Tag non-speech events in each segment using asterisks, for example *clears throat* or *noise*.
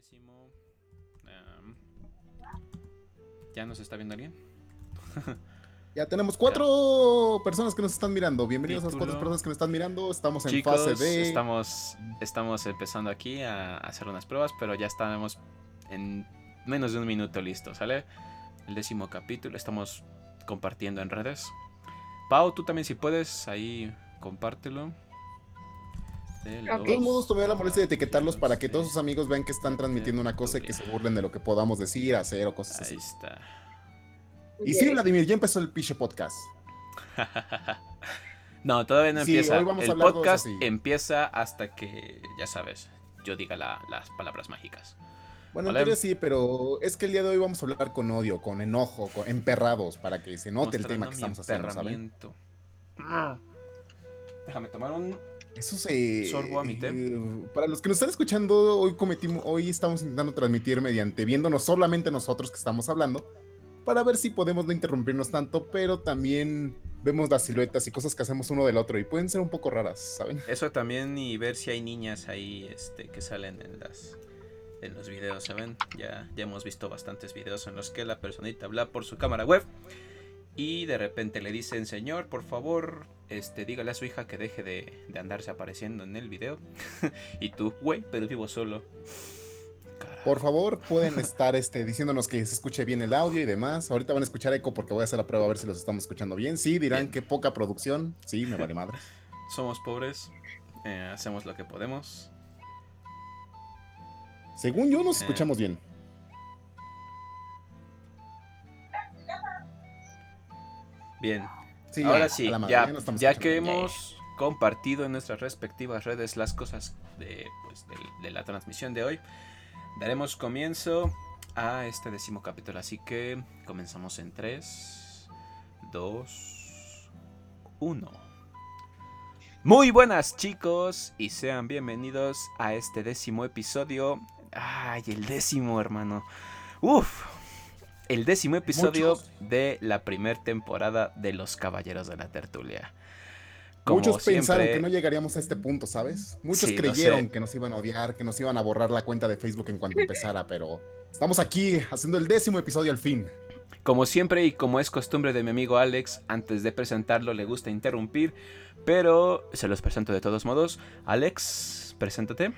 décimo. ¿Ya nos está viendo alguien? *laughs* Ya tenemos cuatro personas que nos están mirando. Bienvenidos a las cuatro personas que nos están mirando. Estamos en fase de. Estamos, estamos empezando aquí a hacer unas pruebas, pero ya estamos en menos de un minuto listo, ¿sale? El décimo capítulo. Estamos compartiendo en redes. Pau, tú también si puedes, ahí compártelo. De todos modos, tomé la molestia de etiquetarlos para que todos sus amigos vean que están transmitiendo una cosa y que se burlen de lo que podamos decir, hacer o cosas así. Ahí está. Y sí, Vladimir, ya empezó el Piche Podcast. *laughs* no, todavía no empieza. el podcast empieza hasta que, ya sabes, yo diga las palabras mágicas. Bueno, en sí, pero es que el día de hoy vamos a hablar con odio, con enojo, con emperrados, para que se note el tema que estamos haciendo, ¿saben? Ah. Déjame tomar un eso se. Sorbo a mi eh, para los que nos están escuchando, hoy cometimos, hoy estamos intentando transmitir mediante viéndonos solamente nosotros que estamos hablando, para ver si podemos no interrumpirnos tanto, pero también vemos las siluetas y cosas que hacemos uno del otro y pueden ser un poco raras, ¿saben? Eso también y ver si hay niñas ahí este, que salen en las en los videos, ¿saben? Ya, ya hemos visto bastantes videos en los que la personita habla por su cámara web y de repente le dicen, señor, por favor, este, dígale a su hija que deje de, andarse apareciendo en el video. *laughs* y tú, güey, pero vivo solo. Por favor, pueden estar este, diciéndonos que se escuche bien el audio y demás. Ahorita van a escuchar eco porque voy a hacer la prueba a ver si los estamos escuchando bien. Sí, dirán que poca producción. Sí, me vale madre. Somos pobres, eh, hacemos lo que podemos. Según yo, nos eh. escuchamos bien. Bien. Ahora sí, ya, que hemos compartido en nuestras respectivas redes las cosas pues, de, la transmisión de hoy, daremos comienzo a este décimo capítulo. Así que comenzamos en 3, 2, 1. Muy buenas chicos y sean bienvenidos a este décimo episodio. Ay, el décimo hermano. Uf, el décimo episodio de la primera temporada de Los Caballeros de la Tertulia. Muchos pensaron que no llegaríamos a este punto, ¿sabes? Muchos creyeron que nos iban a odiar, que nos iban a borrar la cuenta de Facebook en cuanto empezara, pero estamos aquí haciendo el décimo episodio al fin. Como siempre y como es costumbre de mi amigo Alex, antes de presentarlo le gusta interrumpir, pero se los presento de todos modos. Alex, preséntate.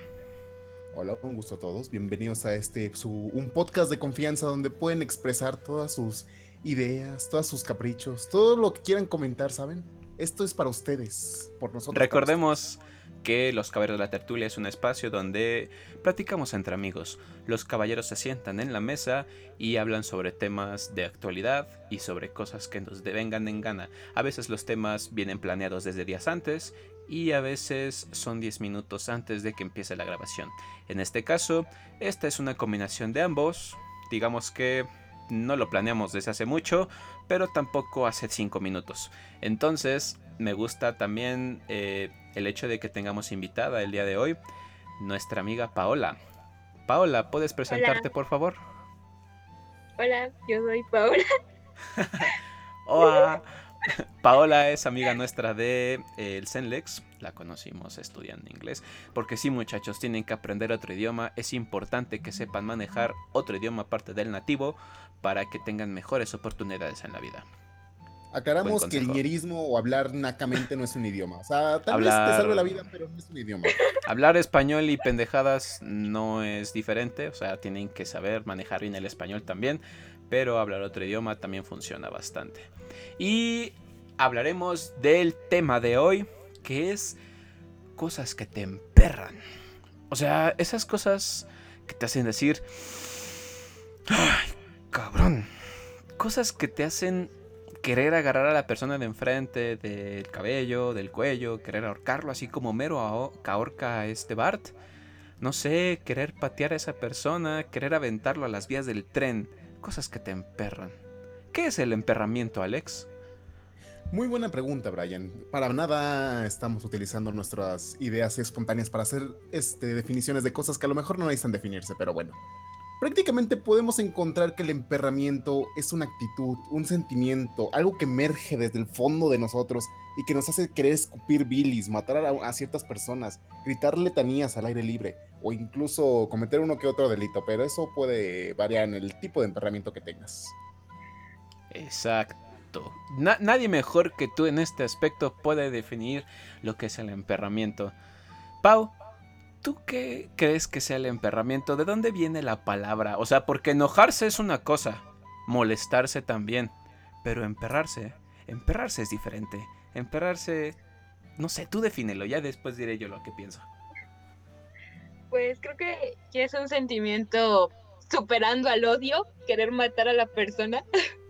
Hola, un gusto a todos. Bienvenidos a este un podcast de confianza donde pueden expresar todas sus ideas, todos sus caprichos, todo lo que quieran comentar, ¿saben? Esto es para ustedes, por nosotros. Recordemos que Los Caballeros de la Tertulia es un espacio donde platicamos entre amigos. Los caballeros se sientan en la mesa y hablan sobre temas de actualidad y sobre cosas que nos devengan en gana. A veces los temas vienen planeados desde días antes y a veces son 10 minutos antes de que empiece la grabación. En este caso, esta es una combinación de ambos. Digamos que no lo planeamos desde hace mucho, pero tampoco hace 5 minutos. Entonces, me gusta también eh, el hecho de que tengamos invitada el día de hoy nuestra amiga Paola. Paola, ¿puedes presentarte por favor? Hola, yo soy Paola. *laughs* Hola. Paola es amiga nuestra de eh, el la conocimos estudiando inglés, porque sí muchachos, tienen que aprender otro idioma, es importante que sepan manejar otro idioma aparte del nativo para que tengan mejores oportunidades en la vida. Aclaramos que el ñerismo o hablar nacamente no es un idioma. O sea, tal vez te salve la vida, pero no es un idioma. Hablar español y pendejadas no es diferente. O sea, tienen que saber manejar bien el español también pero hablar otro idioma también funciona bastante. Y hablaremos del tema de hoy, que es cosas que te emperran. O sea, esas cosas que te hacen decir, ay, cabrón. Cosas que te hacen querer agarrar a la persona de enfrente del cabello, del cuello, querer ahorcarlo, así como Mero ahorca a este Bart. No sé, querer patear a esa persona, querer aventarlo a las vías del tren cosas que te emperran. ¿Qué es el emperramiento, Alex? Muy buena pregunta, Brian. Para nada estamos utilizando nuestras ideas espontáneas para hacer este, definiciones de cosas que a lo mejor no necesitan definirse, pero bueno. prácticamente podemos encontrar que el emperramiento es una actitud, un sentimiento, algo que emerge desde el fondo de nosotros y que nos hace querer escupir bilis, matar a, a ciertas personas, gritar letanías al aire libre o incluso cometer uno que otro delito, pero eso puede variar en el tipo de emperramiento que tengas. Exacto. Na- nadie mejor que tú en este aspecto puede definir lo que es el emperramiento. Pau, ¿tú qué crees que sea el emperramiento? ¿De dónde viene la palabra? O sea, porque enojarse es una cosa, molestarse también, pero emperrarse, emperrarse es diferente. Emperrarse, no sé, tú defínelo, ya después diré yo lo que pienso. Pues creo que es un sentimiento superando al odio, querer matar a la persona, *laughs*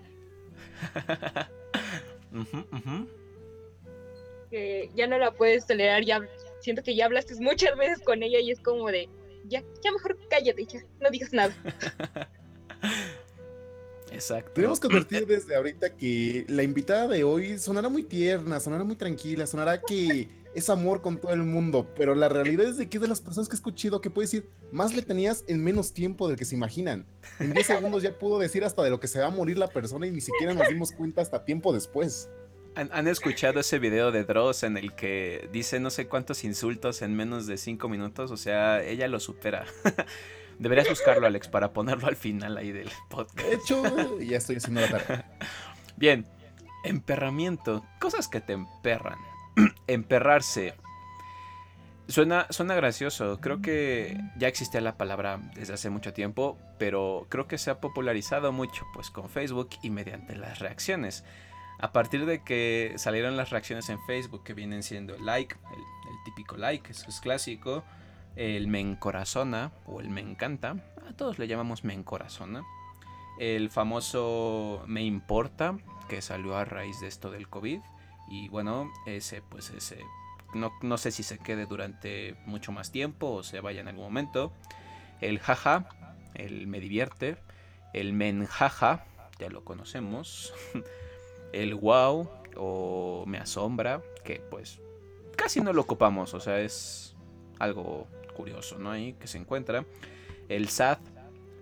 *laughs* Que ya no la puedes tolerar, ya siento que ya hablaste muchas veces con ella y es como de, ya, ya mejor cállate, ya, no digas nada. *laughs* Exacto. Tenemos que advertir desde ahorita que la invitada de hoy sonará muy tierna, sonará muy tranquila, sonará que es amor con todo el mundo, pero la realidad es de que es de las personas que he escuchado que puede decir más le tenías en menos tiempo del que se imaginan. En 10 segundos ya pudo decir hasta de lo que se va a morir la persona y ni siquiera nos dimos cuenta hasta tiempo después. ¿Han, han escuchado ese video de Dross en el que dice no sé cuántos insultos en menos de 5 minutos? O sea, ella lo supera. *laughs* Deberías buscarlo, Alex, para ponerlo al final ahí del podcast. De hecho, ya estoy haciendo la tarea. *laughs* Bien, emperramiento. Cosas que te emperran. *clears throat* Emperrarse. Suena, suena gracioso. Creo que ya existía la palabra desde hace mucho tiempo, pero creo que se ha popularizado mucho pues con Facebook y mediante las reacciones. A partir de que salieron las reacciones en Facebook que vienen siendo el like, el, el típico like, eso es clásico, el me encorazona o el me encanta, a todos le llamamos me encorazona, el famoso me importa que salió a raíz de esto del COVID y bueno, ese pues ese no, no sé si se quede durante mucho más tiempo o se vaya en algún momento. El jaja, el me divierte, el menjaja, ya lo conocemos. *laughs* El wow o me asombra, que pues casi no lo ocupamos, o sea, es algo curioso, ¿no? Ahí que se encuentra. El sad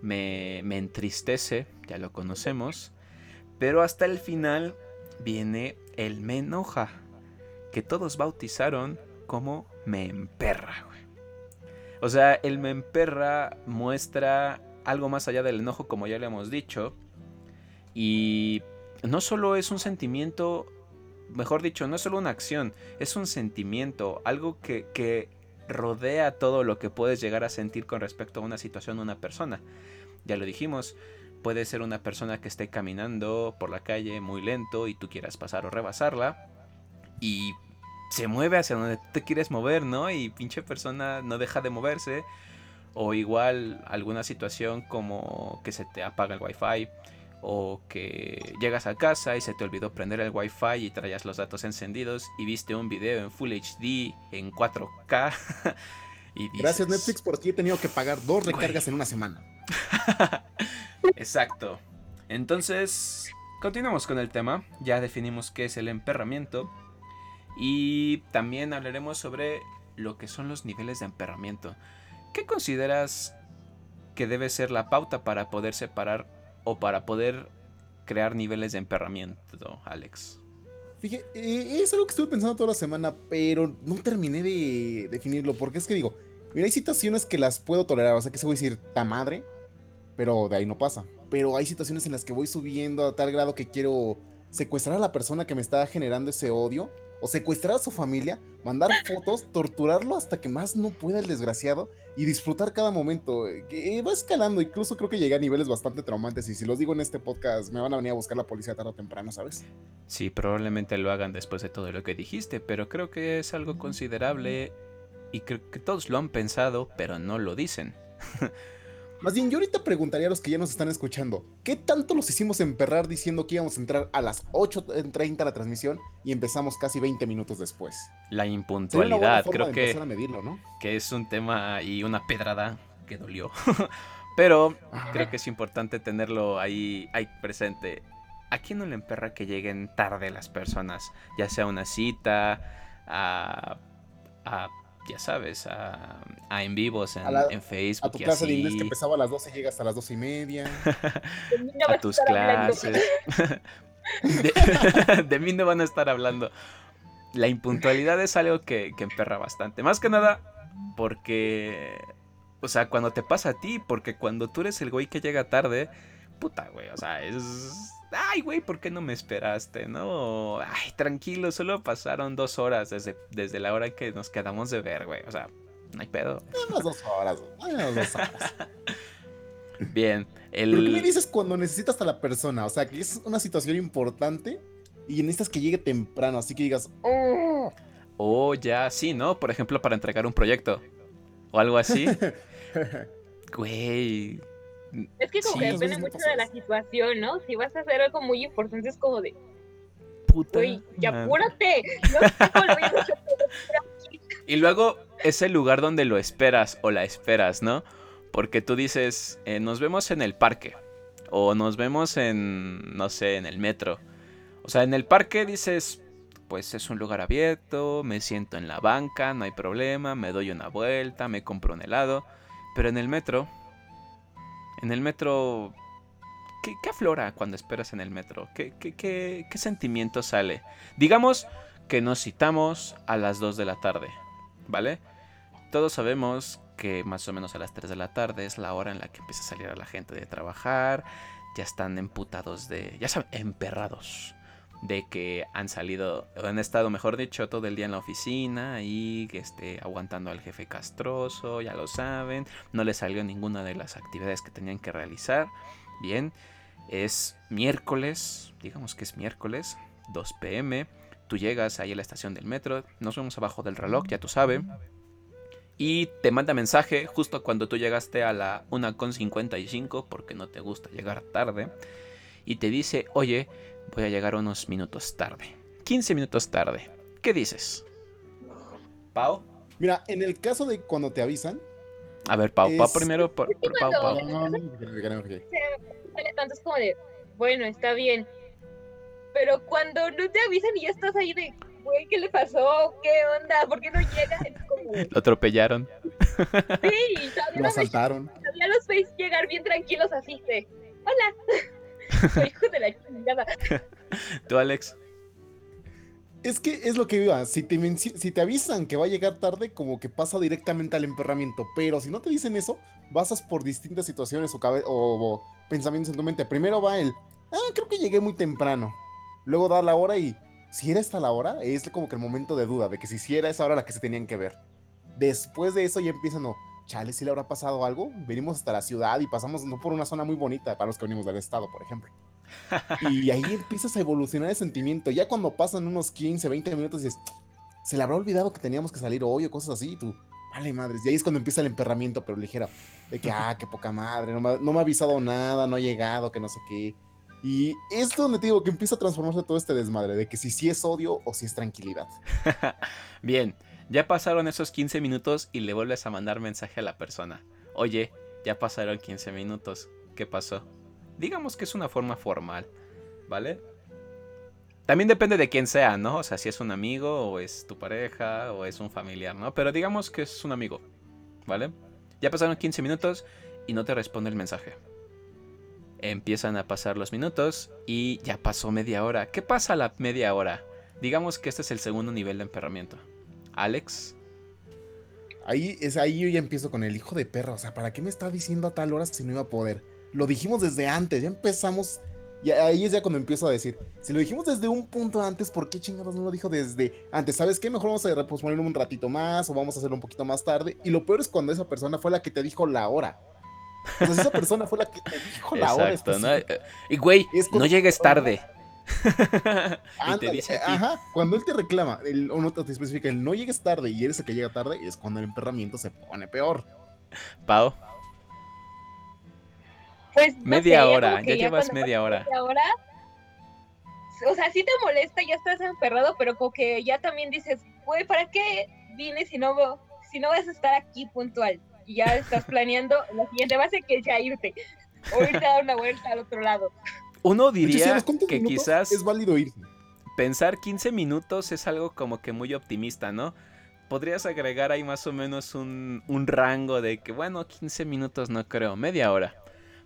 me, me entristece, ya lo conocemos. Pero hasta el final viene el me enoja, que todos bautizaron como me emperra. O sea, el me emperra muestra algo más allá del enojo, como ya le hemos dicho. Y no solo es un sentimiento, mejor dicho, no es solo una acción, es un sentimiento, algo que, que rodea todo lo que puedes llegar a sentir con respecto a una situación o una persona. Ya lo dijimos, puede ser una persona que esté caminando por la calle muy lento y tú quieras pasar o rebasarla y se mueve hacia donde te quieres mover, ¿no? Y pinche persona no deja de moverse. O igual alguna situación como que se te apaga el wifi o que llegas a casa y se te olvidó prender el wifi y traías los datos encendidos y viste un video en Full HD en 4K. *laughs* y dices, Gracias Netflix porque he tenido que pagar dos recargas en una semana. *laughs* Exacto. Entonces, continuamos con el tema. Ya definimos qué es el emperramiento. Y también hablaremos sobre lo que son los niveles de emperramiento. ¿Qué consideras que debe ser la pauta para poder separar o para poder crear niveles de emperramiento, Alex? Fíjate, eh, es algo que estuve pensando toda la semana, pero no terminé de definirlo, porque es que digo, mira, hay situaciones que las puedo tolerar, o sea, que se voy a decir, ta madre, pero de ahí no pasa. Pero hay situaciones en las que voy subiendo a tal grado que quiero secuestrar a la persona que me está generando ese odio, o secuestrar a su familia, mandar fotos, torturarlo hasta que más no pueda el desgraciado y disfrutar cada momento. eh, Que va escalando, incluso creo que llegué a niveles bastante traumantes y si los digo en este podcast me van a venir a buscar la policía tarde o temprano, ¿sabes? Sí, probablemente lo hagan después de todo lo que dijiste, pero creo que es algo considerable y creo que todos lo han pensado, pero no lo dicen. *laughs* Más bien, yo ahorita preguntaría a los que ya nos están escuchando, ¿qué tanto los hicimos emperrar diciendo que íbamos a entrar a las 8.30 a la transmisión y empezamos casi 20 minutos después? La impuntualidad, creo que, empezar a medirlo, ¿no? que es un tema y una pedrada que dolió. *laughs* pero creo que es importante tenerlo ahí, ahí presente. ¿A quién no le emperra que lleguen tarde las personas? Ya sea una cita, a, a ya sabes, a, a en vivos en, A la- en Facebook. A tu y clase de inglés que empezaba a las 12 llega hasta las 12 y media. *laughs* A tus clases. *laughs* De, *laughs* de mí no van a estar hablando. La impuntualidad es algo que, que emperra bastante. Más que nada porque... O sea, cuando te pasa a ti, porque cuando tú eres el güey que llega tarde, puta, güey, o sea, es... Ay, güey, ¿por qué no me esperaste? No, ay, tranquilo, solo pasaron dos horas desde, desde la hora en que nos quedamos de ver, güey. O sea, no hay pedo. Unas dos horas, güey, unas dos horas. *laughs* Bien, el... Pero ¿qué me dices cuando necesitas a la persona? O sea, que es una situación importante y necesitas que llegue temprano, así que digas, oh, O ya, sí, ¿no? Por ejemplo, para entregar un proyecto. O algo así. *laughs* Güey. Es que como Sí. que depende mucho de la situación, ¿no? Si vas a hacer algo muy importante es como de, Puta. ya madre. apúrate. No sé cómo lo voy a hacer, pero aquí. Y luego es el lugar donde lo esperas o la esperas, ¿no? Porque tú dices, eh, nos vemos en el parque. O nos vemos en, no sé, en el metro. O sea, en el parque dices, pues es un lugar abierto, me siento en la banca, no hay problema, me doy una vuelta, me compro un helado. Pero en el metro, en el metro, ¿qué, aflora cuando esperas en el metro? ¿Qué, qué, qué, qué sentimiento sale? Digamos que nos citamos a las 2 de la tarde, ¿vale? Todos sabemos que más o menos a las 3 de la tarde es la hora en la que empieza a salir a la gente de trabajar, ya están emputados de, ya saben, emperrados de que han salido, han estado, mejor dicho, todo el día en la oficina y que esté aguantando al jefe castroso, ya lo saben, no les salió ninguna de las actividades que tenían que realizar. Bien, es miércoles, digamos que es miércoles, 2 pm, tú llegas ahí a la estación del metro, nos vemos abajo del reloj, ya tú sabes. Y te manda mensaje justo cuando tú llegaste a la 1.55 porque no te gusta llegar tarde. Y te dice, oye, voy a llegar unos minutos tarde. 15 minutos tarde. ¿Qué dices? ¿Pau? mira, en el caso de cuando te avisan, A ver, Pau, Pau Es- primero. Por, por Pau, no, Pau. no, no, tanto es como de, bueno, está bien. Pero cuando no te avisan y ya estás ahí de, güey, ¿qué le pasó? ¿Qué onda? ¿Por qué no llega? Como, Lo atropellaron. sí, todavía, lo asaltaron. todavía los veis llegar bien tranquilos así de, hola. Hijo de la chingada. *laughs* ¿Tú, Alex? Es que es lo que iba, si te, menci- si te avisan que va a llegar tarde, como que pasa directamente al emperramiento, pero si no te dicen eso, basas por distintas situaciones o, cabe- o- o pensamientos en tu mente. Primero va el, ah, creo que llegué muy temprano. Luego da la hora y, si era esta la hora, es como que el momento de duda, de que si era esa hora la que se tenían que ver. Después de eso ya empiezan, no, chale, si le habrá pasado algo. Venimos hasta la ciudad y pasamos no por una zona muy bonita, para los que venimos del estado, por ejemplo. *laughs* Y ahí empiezas a evolucionar el sentimiento. Ya cuando pasan unos 15, 20 minutos dices, se le habrá olvidado que teníamos que salir hoy o cosas así. Y tú, vale madres. Y ahí es cuando empieza el emperramiento, pero ligera. De que, ah, qué poca madre, no me, no me ha avisado nada, no ha llegado, que no sé qué. Y es donde te digo que empieza a transformarse todo este desmadre, de que si sí es odio o si es tranquilidad. *laughs* Bien, ya pasaron esos 15 minutos y le vuelves a mandar mensaje a la persona. Oye, ya pasaron 15 minutos. ¿Qué pasó? Digamos que es una forma formal, ¿vale? También depende de quién sea, ¿no? O sea, si es un amigo o es tu pareja o es un familiar, ¿no? Pero digamos que es un amigo, ¿vale? Ya pasaron 15 minutos y no te responde el mensaje. Empiezan a pasar los minutos y ya pasó media hora. ¿Qué pasa a la media hora? Digamos que este es el segundo nivel de emperramiento. Alex, Ahí es ahí yo ya empiezo con el hijo de perra. O sea, ¿para qué me está diciendo a tal hora si no iba a poder? Lo dijimos desde antes, ya empezamos. Y ahí es ya cuando empiezo a decir, si lo dijimos desde un punto antes, ¿por qué chingados no lo dijo desde antes? ¿Sabes qué? Mejor vamos a posponerlo un ratito más o vamos a hacerlo un poquito más tarde. Y lo peor es cuando esa persona fue la que te dijo la hora. O sea, si esa persona fue la que te dijo la hora. exacto, ¿no? Y güey, no llegues tarde. *laughs* y te Ándale, dice a ti, Ajá, cuando él te reclama, el, o no te especifica el no llegues tarde y eres el que llega tarde, es cuando el emperramiento se pone peor. Pau, Pues, no media sé, hora, ya llevas media hora. media hora, o sea, sí te molesta, ya estás emperrado, pero como que ya también dices, güey, ¿para qué vine si no, si no vas a estar aquí puntual? Y ya estás planeando la siguiente base que es ya irte. O irte a dar una vuelta al otro lado. Uno hecho, si diría que quizás es válido irse. pensar 15 minutos es algo como que muy optimista, ¿no? podrías agregar ahí más o menos un, un rango de que, bueno, 15 minutos no creo, media hora.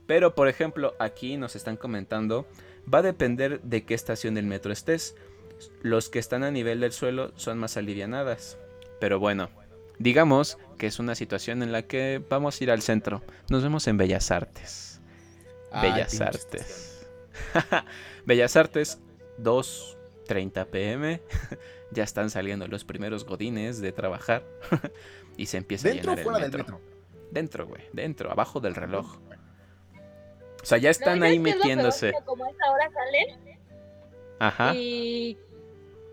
Pero, por ejemplo, aquí nos están comentando, va a depender de qué estación del metro estés. Los que están a nivel del suelo son más alivianadas. Pero bueno, digamos que es una situación en la que vamos a ir al centro. Nos vemos en Bellas Artes. Bellas Artes. *laughs* Bellas Artes, 2.30 pm. *laughs* ya están saliendo los primeros godines de trabajar. *laughs* y se empieza ¿Dentro o a llenar fuera el del metro. metro? Dentro, güey. Dentro, abajo del reloj. O sea, ya están No, ahí metiéndose. Como a esa hora salen Ajá. y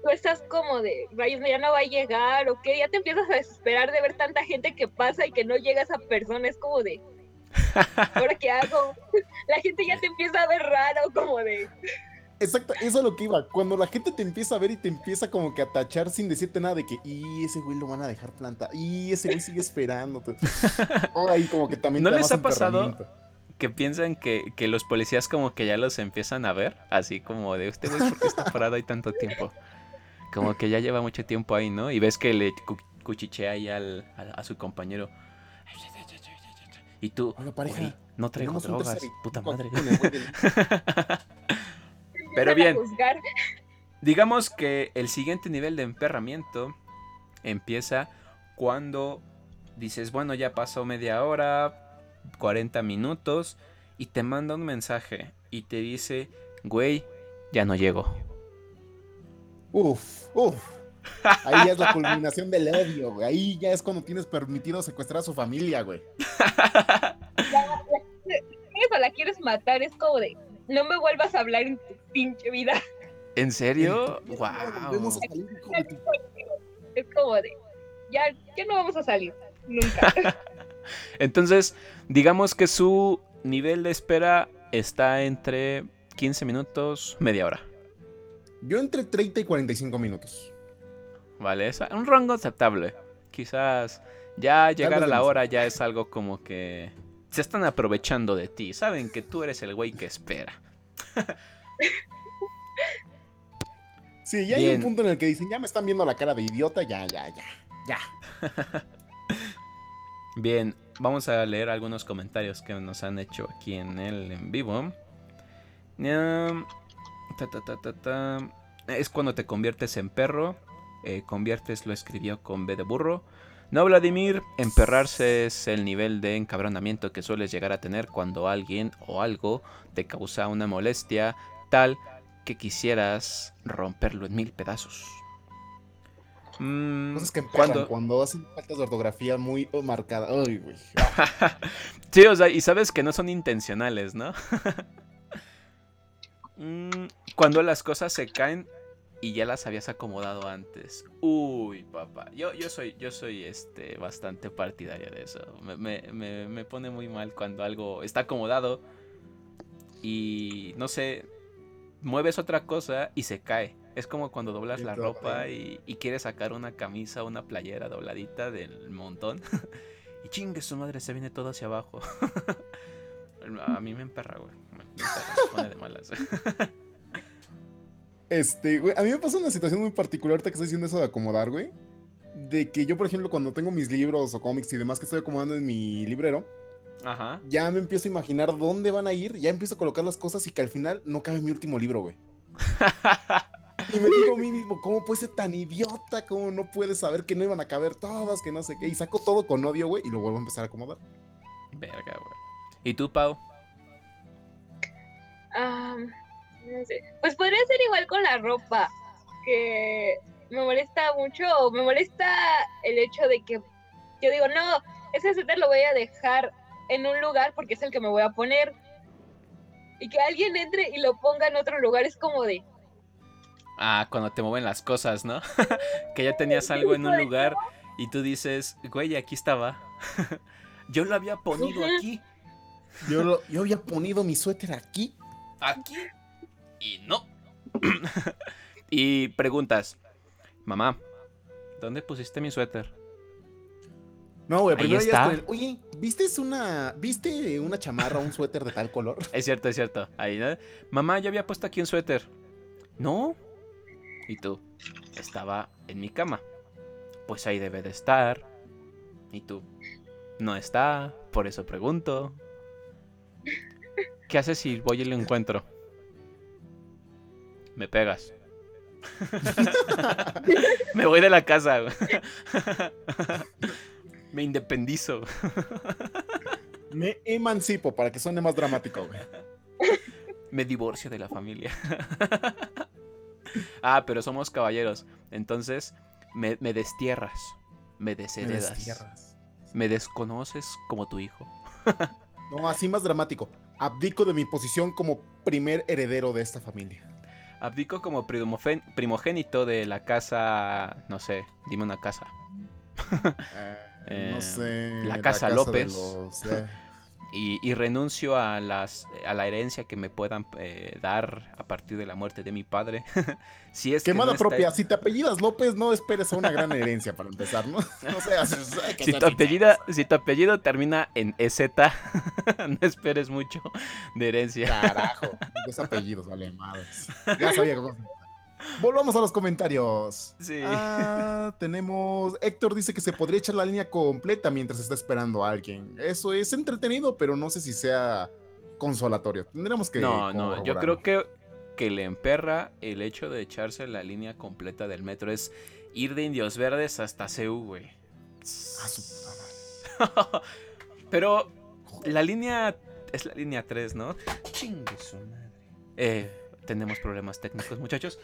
tú estás como de, rayos, ya no va a llegar, o qué, ya te empiezas a desesperar de ver tanta gente que pasa y que no llega esa persona, es como de, *laughs* ¿ahora qué hago? La gente ya te empieza a ver raro, como de, Exacto, eso es lo que iba. Cuando la gente te empieza a ver y te empieza como que a tachar sin decirte nada de que, y ese güey lo van a dejar planta, y ese güey sigue esperando. *laughs* Ahí como que también ¿No te les ha pasado? que piensan que, que los policías como que ya los empiezan a ver, así como de usted güey, ¿por qué está parado ahí tanto tiempo? Como que ya lleva mucho tiempo ahí, ¿no? Y ves que le cu- cuchichea ahí al, a, a su compañero. Y tú, Hola, pareja, "Güey, no traigo drogas, puta madre. *laughs* Pero bien. Digamos que el siguiente nivel de emperramiento empieza cuando dices, bueno, ya pasó media hora, 40 minutos, y te manda un mensaje y te dice, güey, ya no llego. Uf, uf. Ahí ya es la culminación del odio, güey. Ahí ya es cuando tienes permitido secuestrar a su familia, güey. Eso la quieres matar, es como de, no me vuelvas a hablar en tu pinche vida. ¿En serio? ¡Wow! a salir, Es como de, ya, ya no vamos a salir, nunca. *laughs* Entonces, digamos que su nivel de espera está entre 15 minutos, media hora. Yo entre 30 y 45 minutos. Vale, es un rango aceptable. Quizás ya llegar a la hora ya es algo como que se están aprovechando de ti. Saben que tú eres el güey que espera. *laughs* Sí, ya hay un punto en el que dicen, ya me están viendo la cara de idiota, ya, ya, ya, ya. *laughs* Bien, vamos a leer algunos comentarios que nos han hecho aquí en el en vivo. Ta, ta, ta. Es cuando te conviertes en perro. Eh, conviertes lo escribió con B de burro. No, Vladimir, emperrarse es el nivel de encabronamiento que sueles llegar a tener cuando alguien o algo te causa una molestia tal que quisieras romperlo en mil pedazos. Mm, Cosas que emperran ¿cuándo- cuando hacen faltas de ortografía muy marcadas. Ay, güey. *laughs* sí, o sea, y sabes que no son intencionales, ¿no? *laughs* Mm, Cuando las cosas se caen y ya las habías acomodado antes. Uy, papá. Yo, yo soy, yo soy este bastante partidario de eso. Me, me- me- me pone muy mal cuando algo está acomodado y no sé, mueves otra cosa y se cae. Es como cuando doblas Sí, la claro. ropa y, y quieres sacar una camisa, una playera dobladita del montón. *laughs* y chingue su madre, se viene todo hacia abajo. *laughs* A mí me emperra, güey. Me emperra, se pone de malas. *laughs* Este, güey, a mí me pasa una situación muy particular ahorita que estoy diciendo eso de acomodar, güey. De que yo, por ejemplo, cuando tengo mis libros o cómics y demás que estoy acomodando en mi librero, Ajá. ya me empiezo a imaginar dónde van a ir, ya empiezo a colocar las cosas y que al final no cabe mi último libro, güey. *laughs* Y me digo a mí mismo, ¿cómo puede ser tan idiota? ¿Cómo no puedes saber que no iban a caber todas, que no sé qué? Y saco todo con odio, güey, y lo vuelvo a empezar a acomodar. Verga, güey. ¿Y tú, Pau? Ah, no sé. Pues podría ser igual con la ropa, que me molesta mucho, me molesta el hecho de que yo digo, no, ese suéter lo voy a dejar en un lugar porque es el que me voy a poner. Y que alguien entre y lo ponga en otro lugar es como de, Ah, cuando te mueven las cosas, ¿no? *laughs* que ya tenías algo en un lugar y tú dices, güey, aquí estaba. *laughs* Yo lo había ponido aquí, Yo, lo- yo había ponido mi suéter aquí. aquí y no. *clears throat* y preguntas, mamá, ¿dónde pusiste mi suéter? No, güey, primero está. es con el, Oye, ¿viste una, ¿viste una chamarra o un suéter de tal color? *laughs* Es cierto, es cierto. Ahí, ¿no? Mamá, yo había puesto aquí un suéter. ¿No? ¿Y tú? Estaba en mi cama. pues ahí debe de estar. Y tú, no está, por eso pregunto. ¿Qué haces si voy y lo encuentro? Me pegas. *laughs* Me voy de la casa. *laughs* Me independizo. Me emancipo para que suene más dramático, güey. Me divorcio de la familia. *laughs* ah, pero somos caballeros. Entonces, me, me destierras. Me Me desheredas. destierras. Me desconoces como tu hijo. No, así más dramático. Abdico de mi posición como primer heredero de esta familia. Abdico como primogénito de la casa. No sé, dime una casa. Eh, no *laughs* Eh, sé. la Casa López. los, eh, Y, y renuncio a, las, a la herencia que me puedan eh, dar a partir de la muerte de mi padre. *laughs* si es que Quemada no está- propia. Si te apellidas López, no esperes a una gran herencia para empezar, ¿no? No seas. que Si tu, apellido, si tu apellido termina en EZ, *laughs* no esperes mucho de herencia. Carajo. Dos apellidos, vale, madres. Ya sabía cómo. Volvamos a los comentarios. Sí. Ah, tenemos. Héctor dice que se podría echar la línea completa mientras está esperando a alguien. Eso es entretenido, pero no sé si sea consolatorio. Tendremos que. no, no, yo creo que, que le emperra el hecho de echarse la línea completa del metro. Es ir de Indios Verdes hasta CU, güey. Ah, su. *laughs* Pero la línea es la línea 3, ¿no? Chingue su madre. Eh, tenemos problemas técnicos, muchachos.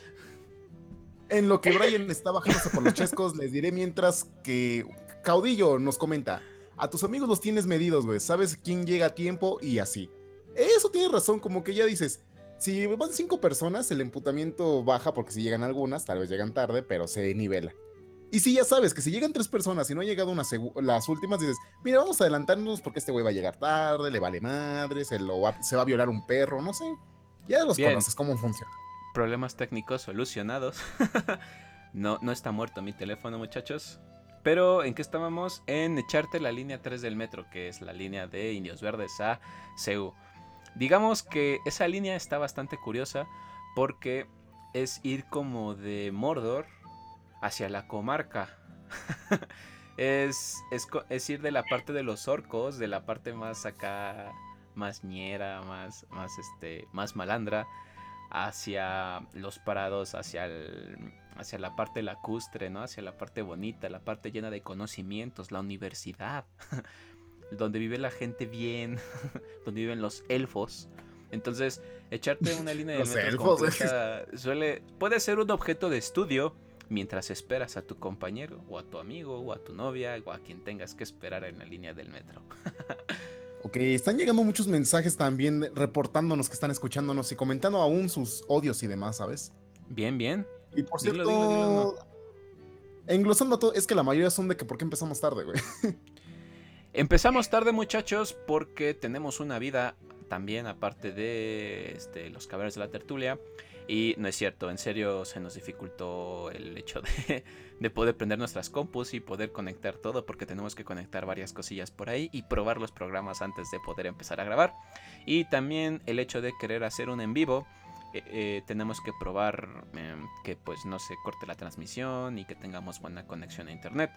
En lo que Brian *laughs* está bajándose por los chescos, les diré mientras que Caudillo nos comenta: A tus amigos los tienes medidos, güey. Sabes quién llega a tiempo y así. Eso tiene razón, como que ya dices. Si van cinco personas, el emputamiento baja porque si llegan algunas, tal vez llegan tarde, pero se nivela. Y si ya sabes que si llegan tres personas y no ha llegado una las últimas, dices, mira, vamos a adelantarnos porque este güey va a llegar tarde, le vale madre, se, lo va, se va a violar un perro, no sé. Ya los Bien. conoces cómo funciona. Problemas técnicos solucionados. *laughs* no, no está muerto mi teléfono, muchachos. Pero, ¿en qué estábamos? En echarte la línea 3 del metro, que es la línea de Indios Verdes a CEU. Digamos que esa línea está bastante curiosa porque es ir como de Mordor hacia la comarca. *laughs* es, es, es ir de la parte de los orcos, de la parte más acá, más ñera, más, más, este, más malandra, hacia los parados, hacia, el- hacia la parte lacustre, ¿no? Hacia la parte bonita, la parte llena de conocimientos, la universidad, *laughs* donde vive la gente bien, *laughs* donde viven los elfos. Entonces, echarte una línea de *laughs* Los metro elfos, suele puede ser un objeto de estudio mientras esperas a tu compañero o a tu amigo o a tu novia o a quien tengas que esperar en la línea del metro. Ok, están llegando muchos mensajes también reportándonos que están escuchándonos y comentando aún sus odios y demás, ¿sabes? Bien, bien. Y por Dilo, cierto, dilo, dilo, englosando todo, es que la mayoría son de que por qué empezamos tarde, güey. *laughs* Empezamos tarde, muchachos, porque tenemos una vida también, aparte de este, los caballeros de la tertulia. Y no es cierto, en serio se nos dificultó el hecho de, *laughs* de poder prender nuestras compus y poder conectar todo, porque tenemos que conectar varias cosillas por ahí y probar los programas antes de poder empezar a grabar. Y también el hecho de querer hacer un en vivo. eh, eh, tenemos que probar eh, que pues no se corte la transmisión y que tengamos buena conexión a internet.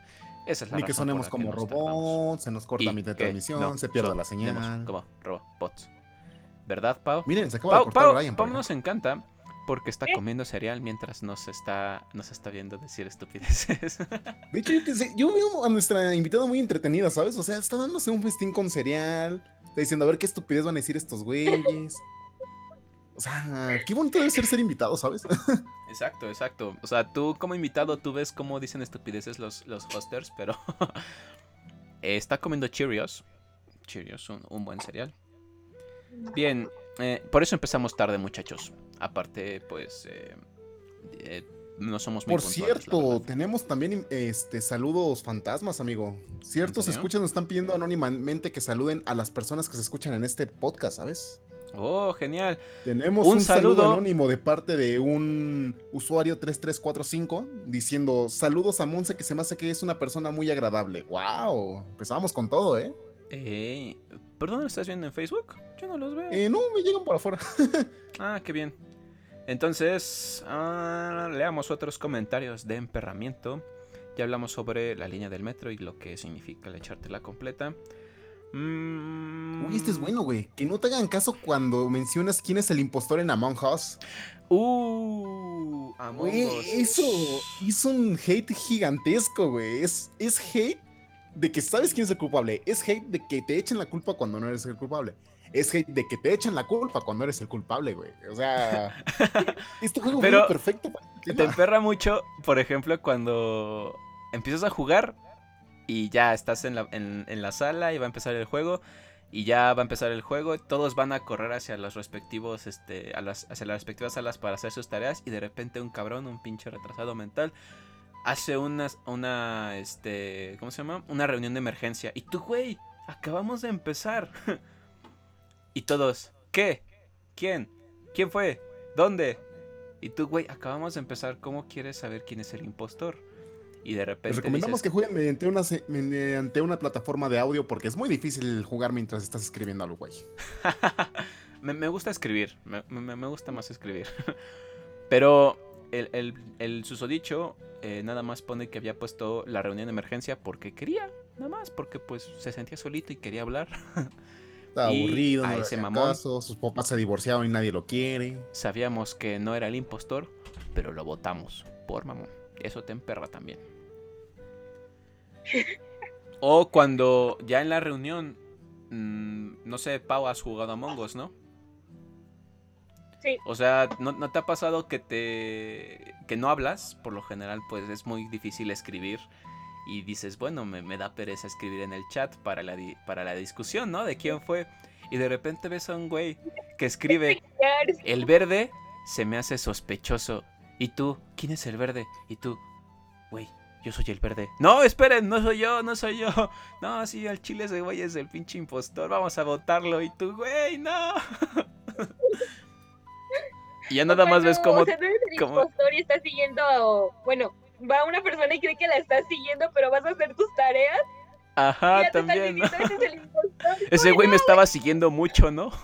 Esa es la Ni que razón por sonemos como robots, se nos corta Y a mitad de que transmisión, no se pierde la señal. como robots. ¿Verdad, Pau? Miren, se acaba de cortar Pau, Brian. Pau nos encanta porque está ¿Eh? comiendo cereal mientras nos está, nos está viendo decir estupideces. De hecho, yo, que sé, yo veo a nuestra invitada muy entretenida, ¿sabes? O sea, está dándose un festín con cereal, está diciendo a ver qué estupidez van a decir estos güeyes. O sea, qué bonito debe ser ser invitado, ¿sabes? *laughs* exacto, exacto. O sea, tú como invitado, tú ves cómo dicen estupideces los, los hosters, pero *laughs* está comiendo Cheerios. Cheerios, un, un buen cereal. Bien, eh, por eso empezamos tarde, muchachos. Aparte, pues, eh, eh, no somos muy Por puntuales, cierto, tenemos también este saludos fantasmas, amigo. Ciertos escuchas nos están pidiendo anónimamente que saluden a las personas que se escuchan en este podcast, ¿sabes? Oh, genial. Tenemos Un un, saludo. saludo. anónimo de parte de un usuario 3345 diciendo saludos a Monse que se me hace que es una persona muy agradable. ¡Wow! Empezamos con todo, ¿eh? Eh, ¿Perdón, lo estás viendo en Facebook? Yo no los veo. Eh, no, me llegan por afuera. *laughs* Ah, qué bien. Entonces, ah, leamos otros comentarios de emperramiento. Ya hablamos sobre la línea del metro y lo que significa el echártela completa. Mm, Uy, este es bueno, güey. Que no te hagan caso cuando mencionas quién es el impostor en Among Us. Uh, Among Güey, Us. eso hizo un hate gigantesco, güey. Es, es hate de que sabes quién es el culpable. Es hate de que te echen la culpa cuando no eres el culpable. Es hate de que te echan la culpa cuando eres el culpable, güey. O sea, *laughs* este juego es perfecto para Te emperra mucho, por ejemplo, cuando empiezas a jugar y ya estás en la, en- en la sala y va a empezar el juego y ya va a empezar el juego, todos van a correr hacia los respectivos, este, a las, hacia las respectivas salas para hacer sus tareas y de repente un cabrón, un pinche retrasado mental, hace una, una, este, ¿cómo se llama? Una reunión de emergencia y tú, güey, acabamos de empezar. *laughs* y todos, ¿qué? ¿Quién? ¿Quién fue? ¿Dónde? Y tú, güey, acabamos de empezar. ¿Cómo quieres saber quién es el impostor? Y de repente. Les recomendamos dices, que jueguen mediante una, mediante una plataforma de audio porque es muy difícil jugar mientras estás escribiendo algo, güey. *laughs* me, me gusta escribir. Me, me- me gusta más escribir. *laughs* Pero el, el, el susodicho eh, nada más pone que había puesto la reunión de emergencia porque quería. Nada más, porque pues se sentía solito y quería hablar. *laughs* Está Y aburrido, a no ese mamón. caso, sus papás se divorciaron y nadie lo quiere. Sabíamos que no era el impostor, pero lo votamos por mamón. Eso te emperra también. *laughs* O cuando ya en la reunión, mm, no sé, Pau, has jugado a Mongos, ¿no? Sí. O sea, ¿no, no te ha pasado que te que no hablas? Por lo general, pues es muy difícil escribir. Y dices, bueno, me, me da pereza escribir en el chat para la, di- para la discusión, ¿no? De quién fue. Y de repente ves a un güey que escribe el verde se me hace sospechoso. ¿Y tú? ¿Quién es el verde? Y tú, güey, yo soy el verde. No, esperen, no soy yo, no soy yo. *laughs* No, sí, al chile ese güey es el pinche impostor. Vamos a votarlo. Y tú, güey, no. *laughs* y ya nada más ves cómo... O sea, eres el cómo- impostor y estás siguiendo. Bueno, va una persona y cree que la estás siguiendo, pero vas a hacer tus tareas. y Ajá, ya también. ¿no? "Ese es el impostor". *laughs* Ese güey me estaba siguiendo mucho, ¿no? *laughs*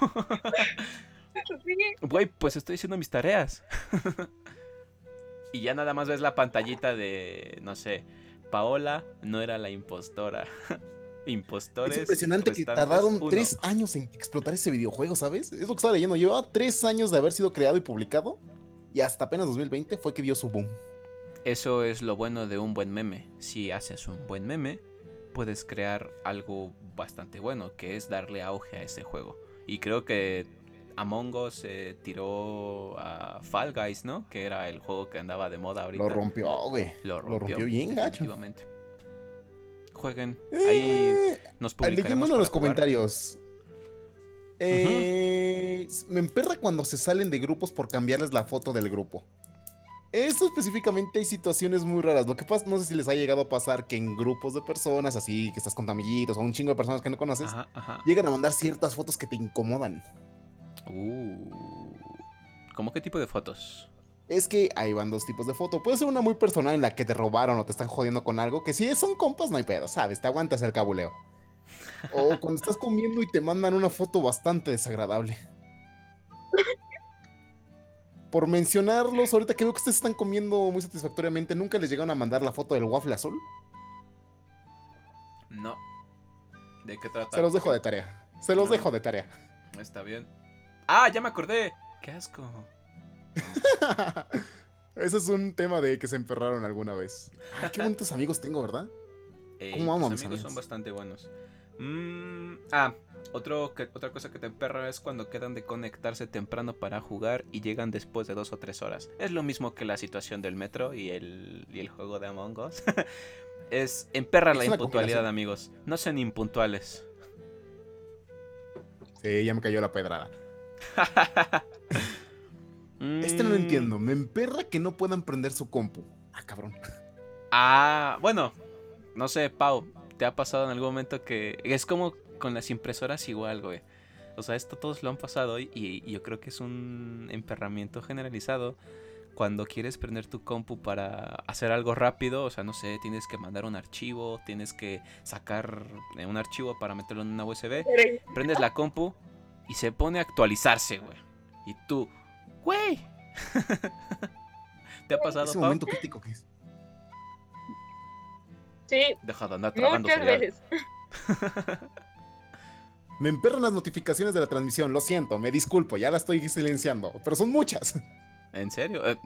Sí, Güey, pues estoy haciendo mis tareas. *laughs* y ya nada más ves la pantallita de, no sé, Paola no era la impostora. Impostores. Es impresionante que tardaron uno. tres años en explotar ese videojuego, ¿sabes? Es lo que estaba leyendo. Llevaba tres años de haber sido creado y publicado. Y hasta apenas 2020 fue que dio su boom. Eso es lo bueno de un buen meme. Si haces un buen meme, puedes crear algo bastante bueno, que es darle auge a ese juego. Y creo que Among Us se tiró a Fall Guys, ¿no? Que era el juego que andaba de moda ahorita. Lo rompió, güey. Lo Lo rompió bien gacho. Jueguen. Ahí Eh, nos publicaremos en los comentarios. Eh, Me emperra cuando se salen de grupos por cambiarles la foto del grupo. Eso específicamente hay situaciones muy raras. Lo que pasa, no sé si les ha llegado a pasar que en grupos de personas, así que estás con amiguitos o un chingo de personas que no conoces, Ajá, ajá. llegan a mandar ciertas fotos que te incomodan. Uh, ¿Cómo qué tipo de fotos? Es que ahí van dos tipos de foto. Puede ser una muy personal en la que te robaron o te están jodiendo con algo, que si son compas no hay pedo, ¿sabes? Te aguantas el cabuleo. O cuando estás comiendo y te mandan una foto bastante desagradable. *laughs* Por mencionarlos, ahorita que veo que ustedes están comiendo muy satisfactoriamente, ¿nunca les llegaron a mandar la foto del waffle azul? No. ¿De qué trata? Se los dejo de tarea. Se los Ah. dejo de tarea. Está bien. Ah, ya me acordé. Qué asco. *laughs* Ese es un tema de que se emperraron alguna vez. Ay, qué bonitos amigos tengo, ¿verdad? *laughs* Ey, ¿Cómo amo a mis amigos son amigos? bastante buenos. Mm, ah, otro que, otra cosa que te emperra es cuando quedan de conectarse temprano para jugar y llegan después de dos o tres horas. Es lo mismo que la situación del metro y el, y el juego de Among Us. *laughs* es emperra Es la impuntualidad, amigos. No sean impuntuales. Sí, ya me cayó la pedrada. *laughs* Este no lo Mm, entiendo. Me emperra que no puedan prender su compu. Ah, cabrón. Ah, bueno, no sé, Pau, ¿te ha pasado en algún momento que es como con las impresoras igual, güey? O sea, esto todos lo han pasado y, y yo creo que es un emperramiento generalizado cuando quieres prender tu compu para hacer algo rápido, o sea, no sé, tienes que mandar un archivo, tienes que sacar eh, un archivo para meterlo en una USB, prendes la compu y se pone a actualizarse, güey. Y tú, güey. *laughs* ¿Te ha pasado, Ese Pau? momento crítico que es. Sí, Deja de andar tragando muchas veces. *laughs* Me emperran las notificaciones de la transmisión, lo siento, me disculpo, ya la estoy silenciando, pero son muchas. ¿En serio? Eh,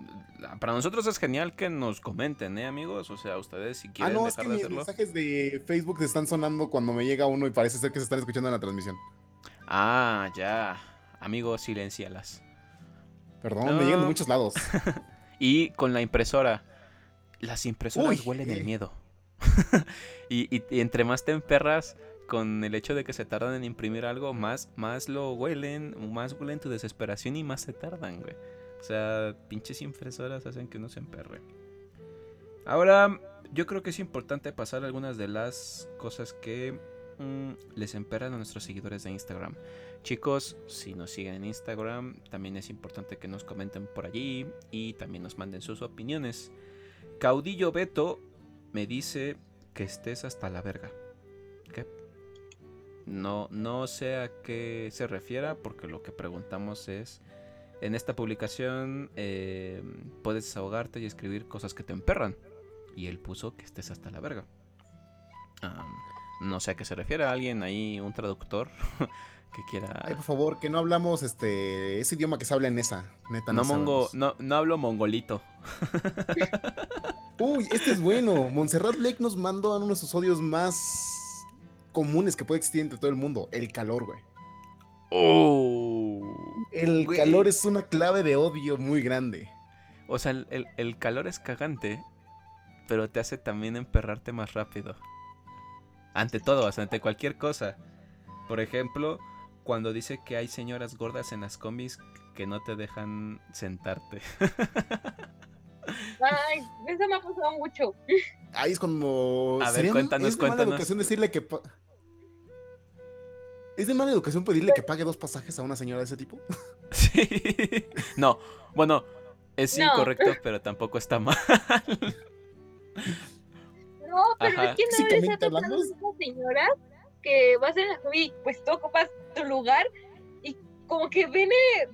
para nosotros es genial que nos comenten, ¿eh, amigos? O sea, ustedes si Ah, quieren no, es dejar que de mis hacerlo. mensajes de Facebook se están sonando cuando me llega uno y parece ser que se están escuchando en la transmisión. Ah, ya. Amigos, silencialas. Perdón, No. me llegan de muchos lados. *laughs* Y con la impresora. Las impresoras Uy, huelen el eh. *laughs* miedo. *laughs* y, y- y entre más te emperras con el hecho de que se tardan en imprimir algo, más, más lo huelen, más huelen tu desesperación y más se tardan, güey. O sea, pinches impresoras hacen que uno se emperre. Ahora, yo creo que es importante pasar algunas de las cosas que mm, les emperran a nuestros seguidores de Instagram. Chicos, si nos siguen en Instagram, también es importante que nos comenten por allí y también nos manden sus opiniones. Caudillo Beto me dice que estés hasta la verga. ¿Qué? No, no sé a qué se refiera porque lo que preguntamos es, en esta publicación eh, puedes desahogarte y escribir cosas que te emperran. Y él puso que estés hasta la verga. No sé a qué se refiere. ¿Alguien ahí, un traductor *laughs* que quiera... Ay, por favor, que no hablamos este ese idioma que se habla en esa. Neta, No, mongo, no hablo mongolito. *laughs* Uy, este es bueno. Montserrat Blake nos mandó a uno de sus odios más comunes que puede existir entre todo el mundo. El calor, güey. Oh. El Güey. calor es una clave de odio muy grande. O sea, el, el- el calor es cagante, pero te hace también emperrarte más rápido. Ante todo, ante cualquier cosa. Por ejemplo, cuando dice que hay señoras gordas en las combis que no te dejan sentarte. *laughs* Ay, eso me ha pasado mucho. Ahí es como. A ver, sería- cuéntanos, es de mala cuéntanos. educación decirle que. pa- ¿Es de mala educación pedirle que pague dos pasajes a una señora de ese tipo? *laughs* Sí. No, bueno, es No. incorrecto, pero tampoco está mal. No, pero Ajá. es que no les ha tocado hablando, esas señoras que vas en la y pues tú ocupas tu lugar como que ven,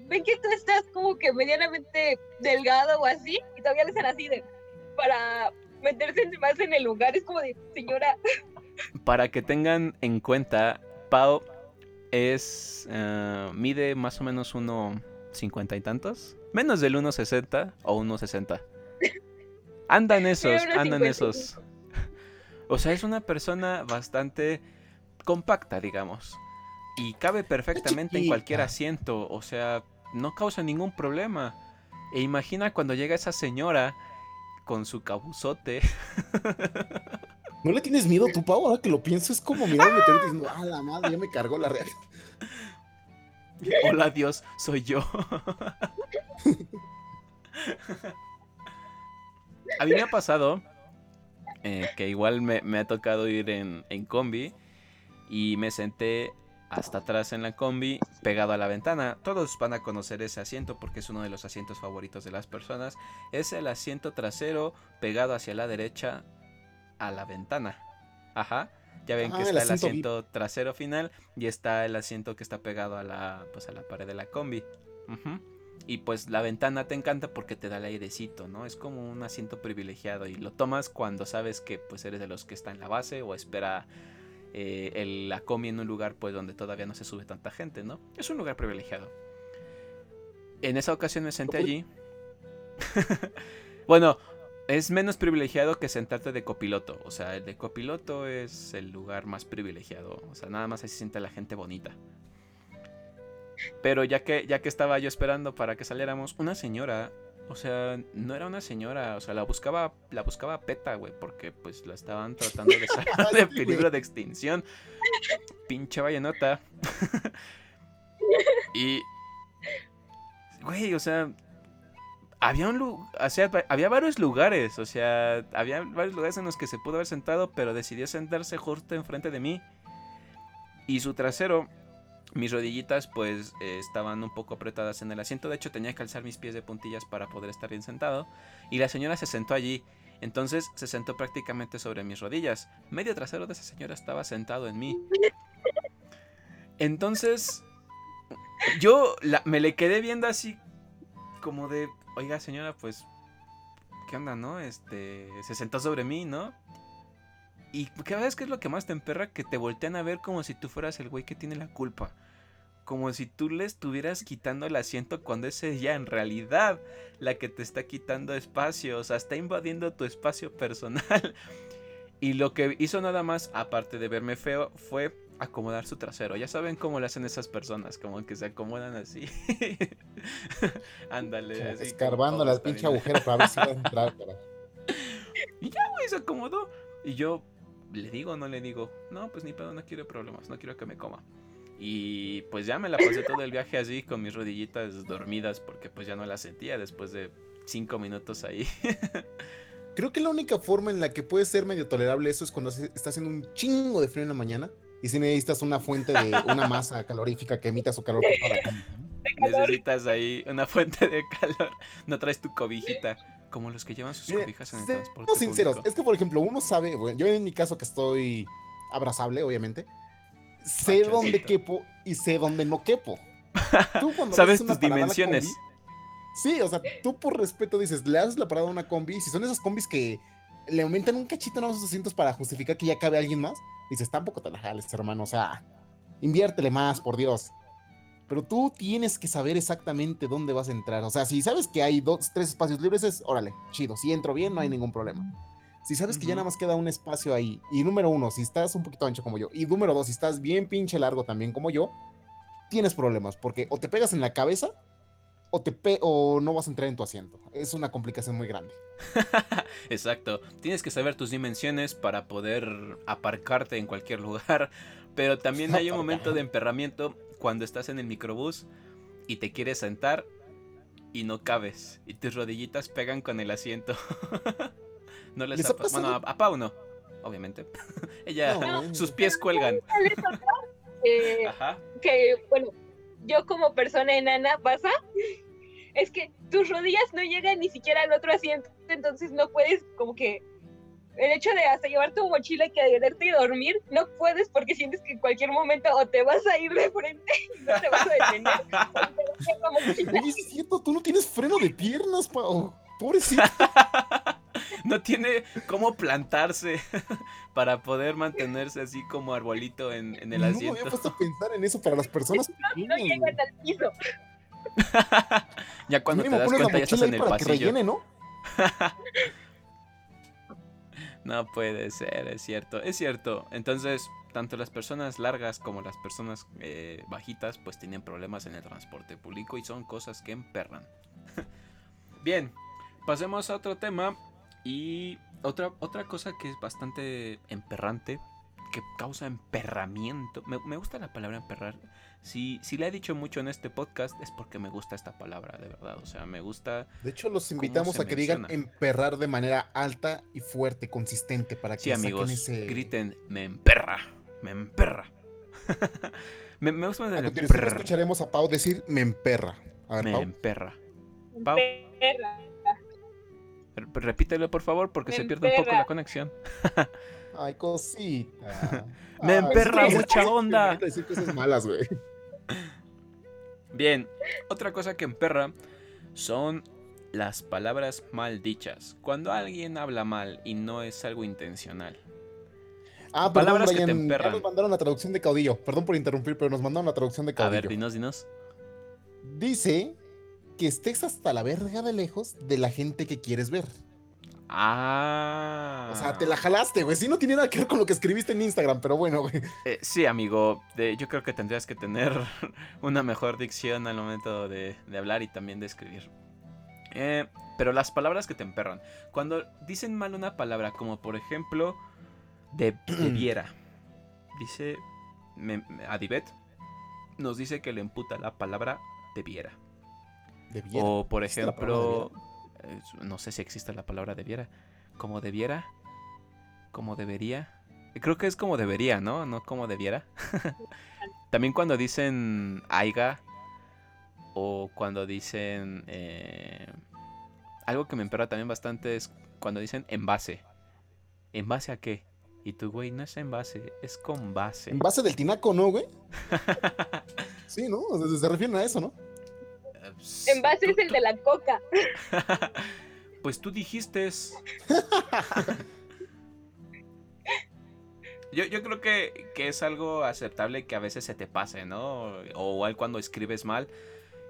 ven que tú estás como que medianamente delgado o así y todavía les hacen así de para meterse más en el lugar. Es como de, señora, *laughs* Para que tengan en cuenta, Pau es. eh, mide más o menos uno cincuenta y tantos. Menos del 1.60 o 1.60. Andan *laughs* esos, andan 55. esos. *laughs* O sea, es una persona bastante compacta, digamos. Y cabe perfectamente en cualquier asiento. O sea, no causa ningún problema. E imagina cuando llega esa señora con su cabuzote. *laughs* ¿No le tienes miedo tú, Pau? Ahora que lo pienso, es como mirarme y diciendo, ah, la madre, ya me cargó la realidad. *laughs* Hola Dios, soy yo. *laughs* A mí me ha pasado eh, que igual me, me ha tocado ir en, en combi y me senté hasta atrás en la combi pegado a la ventana. Todos van a conocer ese asiento porque es uno de los asientos favoritos de las personas. Es el asiento trasero pegado hacia la derecha a la ventana. Ajá. Ya ven Ah, que el está el asiento asiento trasero final y está el asiento que está pegado a la, pues a la pared de la combi. Ujú. Y pues la ventana te encanta porque te da el airecito, ¿no? Es como un asiento privilegiado y lo tomas cuando sabes que pues eres de los que está en la base o espera eh, el- la combi en un lugar pues donde todavía no se sube tanta gente, ¿no? Es un lugar privilegiado. En esa ocasión me senté allí. *laughs* bueno, es menos privilegiado que sentarte de copiloto. O sea, el de copiloto es el lugar más privilegiado. O sea, nada más ahí se siente la gente bonita. Pero ya que, ya que estaba yo esperando para que saliéramos, una señora, o sea, no era una señora, o sea, la buscaba, la buscaba peta, güey, porque pues la estaban tratando de *laughs* sacar de peligro de extinción. Pinche vallenota. *laughs* y, güey, o sea, había un lu- o sea, había varios lugares, o sea, había varios lugares en los que se pudo haber sentado, pero decidió sentarse justo enfrente de mí. Y su trasero, mis rodillitas, pues eh, estaban un poco apretadas en el asiento. De hecho, tenía que alzar mis pies de puntillas para poder estar bien sentado. Y la señora se sentó allí. Entonces se sentó prácticamente sobre mis rodillas. Medio trasero de esa señora estaba sentado en mí. Entonces, yo me le quedé viendo así como de, oiga señora, pues, ¿qué onda, no? Este, se sentó sobre mí, ¿no? Y cada vez que es lo que más te emperra, que te voltean a ver como si tú fueras el güey que tiene la culpa. Como si tú le estuvieras quitando el asiento cuando es ella en realidad la que te está quitando espacio. O sea, está invadiendo tu espacio personal. *laughs* Y lo que hizo nada más, aparte de verme feo, fue acomodar su trasero. Ya saben cómo lo hacen esas personas, como que se acomodan así. *laughs* Ándale. así Escarbando todos la pinche también. agujero para ver si va a entrar. *laughs* cara. Y ya, güey, se acomodó. Y yo, ¿le digo o no le digo? No, pues ni pedo, no quiero problemas, no quiero que me coma. Y pues ya me la pasé todo el viaje así con mis rodillitas dormidas porque pues ya no las sentía después de cinco minutos ahí. *laughs* Creo que la única forma en la que puede ser medio tolerable eso es cuando se- está haciendo un chingo de frío en la mañana y si necesitas una fuente de una masa calorífica que emita su calor por toda la *laughs* cama. Necesitas ahí una fuente de calor. No traes tu cobijita. Como los que llevan sus cobijas en el seamos transporte sinceros, público. es que por ejemplo uno sabe, bueno, yo en mi caso que estoy abrazable, obviamente, sé dónde quepo y sé dónde no quepo. *laughs* Tú cuando Sabes tus dimensiones. combi, sí, o sea, tú por respeto dices, le haces la parada a una combi, y si son esas combis que le aumentan un cachito a los asientos para justificar que ya cabe alguien más, dices, tampoco te la jales, hermano, o sea, inviértele más, por Dios. Pero tú tienes que saber exactamente dónde vas a entrar. O sea, si sabes que hay dos, tres espacios libres, es órale, chido. Si entro bien, no hay ningún problema. Si sabes que ya nada más queda un espacio ahí, y número uno, si estás un poquito ancho como yo, y número dos, si estás bien pinche largo también como yo, tienes problemas, porque o te pegas en la cabeza, o, te pe o no vas a entrar en tu asiento. Es una complicación muy grande. *laughs* Exacto. Tienes que saber tus dimensiones para poder aparcarte en cualquier lugar. *laughs* Pero también hay un momento de emperramiento cuando estás en el microbús y te quieres sentar y no cabes. Y tus rodillitas pegan con el asiento. *laughs* no les, ¿Les ha Bueno, a, a Pau no, obviamente. Ella, No, sus pies cuelgan. Eh, Ajá. que, bueno, yo como persona enana pasa, es que tus rodillas no llegan ni siquiera al otro asiento, entonces no puedes como que el hecho de hasta llevar tu mochila y quedarte y dormir, no puedes porque sientes que en cualquier momento o te vas a ir de frente y no te vas a detener, o te vas a ir la mochila. Oye, sí es cierto, tú no tienes freno de piernas, Pau. Pobrecito. *laughs* no tiene cómo plantarse *laughs* para poder mantenerse así como arbolito en, en el no me había asiento. puesto a *laughs* pensar en eso para las personas No tienen, llegan al piso. ya cuando te das cuenta ya estás en el para que pasillo. rellene, ¿no? No puede ser, es cierto, es cierto. Entonces, tanto las personas largas como las personas eh, bajitas, pues tienen problemas en el transporte público y son cosas que emperran. Bien, pasemos a otro tema y otra, otra cosa que es bastante emperrante, que causa emperramiento. Me, me gusta la palabra emperrar. Si, si la he dicho mucho en este podcast es porque me gusta esta palabra, de verdad. O sea, me gusta... De hecho, los ¿Cómo invitamos a que digan emperrar de manera alta y fuerte, consistente, para que Sí, amigos, ese... griten, me emperra, me emperra. *laughs* me, me gusta más A escucharemos a Pau decir me emperra. A ver, me Pau. emperra. Pau. Repítelo, por favor, porque Me se pierde un poco la conexión. *laughs* Ay, cosita. *laughs* Me Ay, emperra mucha sí, onda. decir cosas malas, güey. Bien, otra cosa que emperra son las palabras mal dichas. Cuando alguien habla mal y no es algo intencional. Ah, Palabras perdón, que te emperran. nos mandaron la traducción de caudillo. Perdón por interrumpir, pero nos mandaron la traducción de A caudillo. ver, dinos, dinos. Dice que estés hasta la verga de lejos de la gente que quieres ver. Ah. O sea, te la jalaste, güey. Sí, no tiene nada que ver con lo que escribiste en Instagram, pero bueno, güey. Eh, sí, amigo, de- yo creo que tendrías que tener *laughs* una mejor dicción al momento de, de hablar y también de escribir. Eh, pero las palabras que te emperran. Cuando dicen mal una palabra, como por ejemplo, de, debiera. *clears throat* Dice me, me- Adibet, nos dice que le emputa la palabra debiera. Debiera. O por ¿Existe la ejemplo, eh, no sé si existe la palabra debiera. Como debiera, como debería. Creo que es como debería, ¿no? No como debiera. *laughs* También cuando dicen aiga o cuando dicen... eh, algo que me emperra también bastante es cuando dicen envase. ¿En base a qué? Y tú, güey, no es envase, es con base. En base del tinaco, ¿no, güey? *laughs* Sí, ¿no? O sea, se refieren a eso, ¿no? En base es el de la coca. *laughs* Pues tú dijiste. Yo, yo creo que, que es algo aceptable que a veces se te pase, ¿no? O igual cuando escribes mal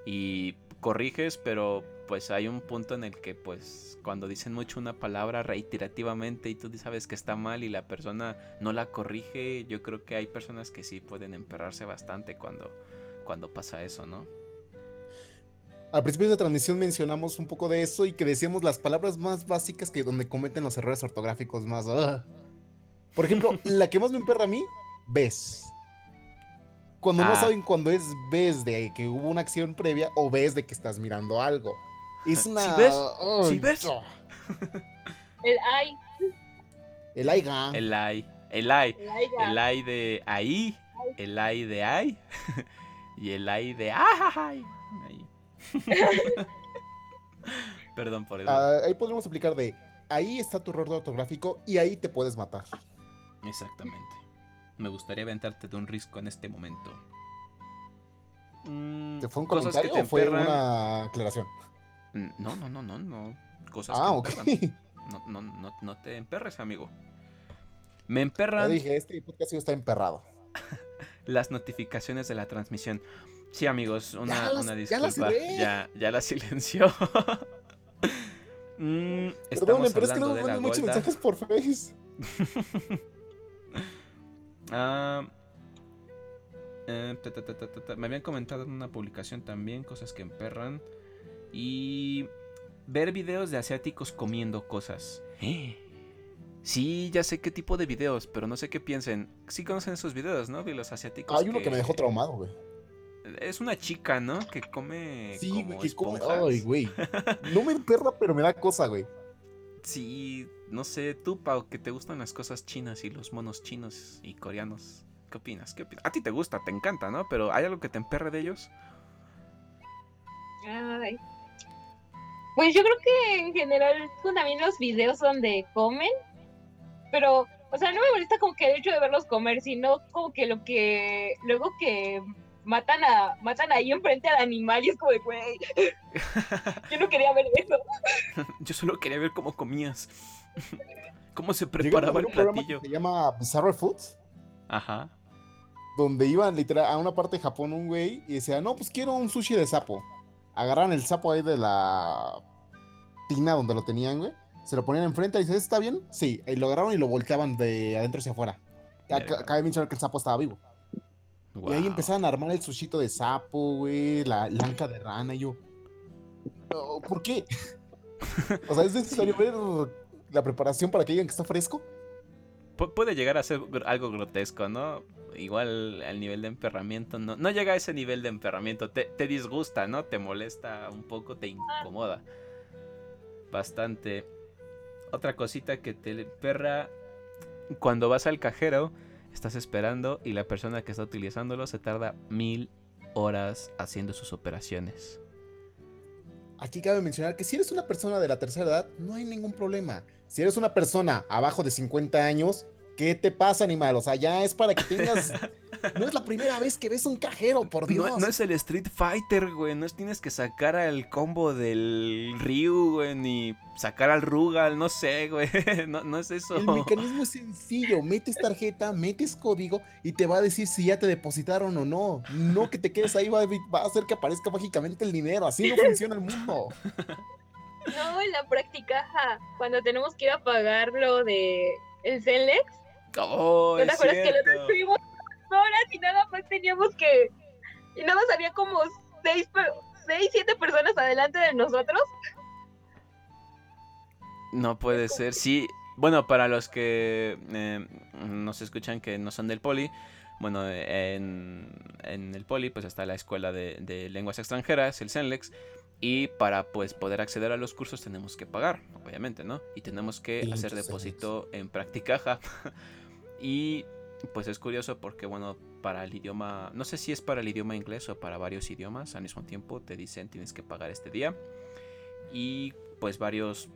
y corriges, pero pues hay un punto en el que pues cuando dicen mucho una palabra reiterativamente y tú sabes que está mal y la persona no la corrige, yo creo que hay personas que sí pueden emperrarse bastante cuando, cuando pasa eso, ¿no? Al principio de la transmisión mencionamos un poco de eso y que decíamos las palabras más básicas que donde cometen los errores ortográficos más. ¡ah! Por ejemplo, *laughs* la que más me emperra a mí, ves. Cuando no Ah. saben cuando es ves de que hubo una acción previa o ves de que estás mirando algo. Es ¿Sí una. ves? ¡ay! ¿Sí ves? ah, El ay, El aiga. El ay, el ay, el ay de ahí, el ay de ay *laughs* y el ay de ay. *laughs* Perdón por eso. Ah, ahí podríamos aplicar de ahí está tu error ortográfico y ahí te puedes matar. Exactamente. Me gustaría aventarte de un risco en este momento. Mm, ¿Te fue un cosas que comentario te o fue una aclaración? Mm, No, no, no, no, no. Cosas Ah, que. No, no, no, no te emperres, amigo. Me Ya emperran dije, este podcast está emperrado. *laughs* las notificaciones de la transmisión. Sí, amigos, una, Ya las- una ya las disculpa. Ya, ya la *laughs* silenció. Mm, estamos pero es que no me mandan muchos mensajes por Face. *laughs* Ah, eh, ta, ta, ta. Me habían comentado en una publicación también cosas que emperran. Y ver videos de asiáticos comiendo cosas. *gasps* Sí, ya sé qué tipo de videos, pero no sé qué piensen. Sí conocen esos videos, ¿no? De los asiáticos. Hay uno que me dejó traumado, güey. Es una chica, ¿no? Que come Sí, como güey, que come. Ay, güey. No me emperra, pero me da cosa, güey. Sí, no sé, tú, Pau, que te gustan las cosas chinas y los monos chinos y coreanos. ¿Qué opinas? ¿Qué opinas? A ti te gusta, te encanta, ¿no? Pero ¿hay algo que te emperre de ellos? Ay. Pues yo creo que en general son también los videos donde comen, pero, o sea, no me molesta como que el hecho de verlos comer, sino como que lo que luego que matan a matan ahí enfrente al animal y es como de, güey, *laughs* yo no quería ver eso. Yo solo quería ver cómo comías. *laughs* cómo se preparaba el platillo. se llama Bizarre Foods, Ajá. donde iban literal a una parte de Japón un güey y decía, no, pues quiero un sushi de sapo. Agarran el sapo ahí de la tina donde lo tenían, güey. Se lo ponían enfrente y dice, ¿está bien? Sí. Y lo agarraron y lo volteaban de adentro hacia afuera. Verga. Cabe mencionar que el sapo estaba vivo. Y ahí empezaban a armar el sushito de sapo, güey, la lanca de rana y yo. "Oh, ¿Por qué? *laughs* o sea, ¿es necesario ver la preparación para que digan que está fresco? Pu- puede llegar a ser algo grotesco, ¿no? Igual al nivel de emperramiento, no, no llega a ese nivel de emperramiento, te, te disgusta, ¿no? Te molesta un poco, te incomoda. Bastante. Otra cosita que te emperra, cuando vas al cajero, estás esperando y la persona que está utilizándolo se tarda mil horas haciendo sus operaciones. Aquí cabe mencionar que si eres una persona de la tercera edad, no hay ningún problema. Si eres una persona abajo de 50 años, ¿qué te pasa, animal? O sea, ya es para que tengas... *laughs* No es la primera vez que ves un cajero, por Dios. No, no es el Street Fighter, güey. No es tienes que sacar al combo del Ryu, güey. Ni sacar al Rugal, no sé, güey. *laughs* No, no es eso. El mecanismo es sencillo. Metes tarjeta, metes código y te va a decir si ya te depositaron o no. No que te quedes ahí, va a, va a hacer que aparezca mágicamente el dinero. Así no funciona el mundo. No, en la práctica, cuando tenemos que ir a pagar lo de el Celex, Oh, ¿no te que lo cierto. Horas y nada más teníamos que y nada más había como seis, seis, siete personas adelante de nosotros? No puede ser. Sí. Bueno, para los que eh, nos escuchan que no son del poli. Bueno, en, en el poli pues está la escuela de, de lenguas extranjeras, el CENLEX. Y para pues poder acceder a los cursos tenemos que pagar, obviamente, ¿no? Y tenemos que hacer depósito en Practicaja. *laughs* y pues es curioso porque, bueno, para el idioma, no sé si es para el idioma inglés o para varios idiomas, al mismo tiempo te dicen tienes que pagar este día. Y pues varios,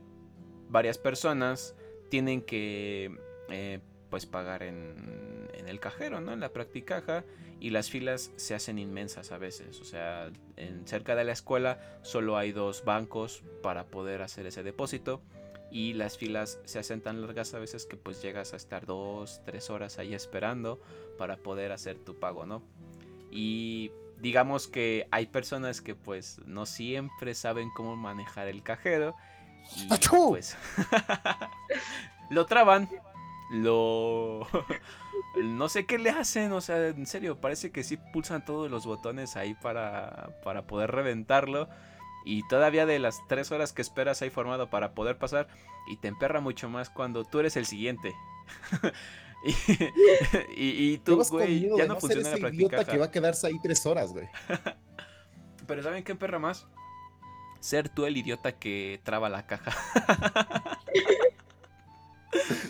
varias personas tienen que eh, pues pagar en, en el cajero, ¿no? En la practicaja y las filas se hacen inmensas a veces. O sea, en, cerca de la escuela solo hay dos bancos para poder hacer ese depósito y las filas se hacen tan largas a veces que pues llegas a estar dos, tres horas ahí esperando para poder hacer tu pago, ¿no? Y digamos que hay personas que pues no siempre saben cómo manejar el cajero y pues *laughs* lo traban, lo *laughs* no sé qué le hacen, o sea, en serio, parece que sí pulsan todos los botones ahí para para poder reventarlo y todavía de las tres horas que esperas ahí formado para poder pasar y te emperra mucho más cuando tú eres el siguiente. *laughs* y, y, tú, güey, ya no, funciona la práctica. que va a quedarse ahí tres horas, güey. *laughs* Pero ¿saben qué emperra más? Ser tú el idiota que traba la caja. *laughs*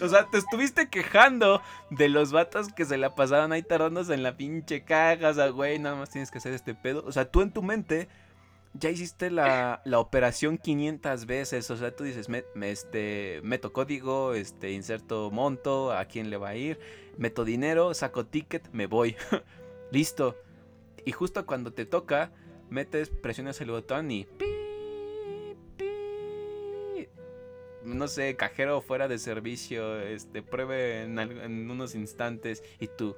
O sea, te estuviste quejando de los vatos que se la pasaban ahí tardándose en la pinche caja. O sea, güey, nada más tienes que hacer este pedo. O sea, tú en tu mente ya hiciste la, operación 500 veces. O sea, tú dices, me, este, meto código, este, inserto monto, a quién le va a ir, meto dinero, saco ticket, me voy. *laughs* Listo. Y justo cuando te toca, metes, presionas el botón y... No sé, cajero fuera de servicio, este, pruebe en, en unos instantes y tú,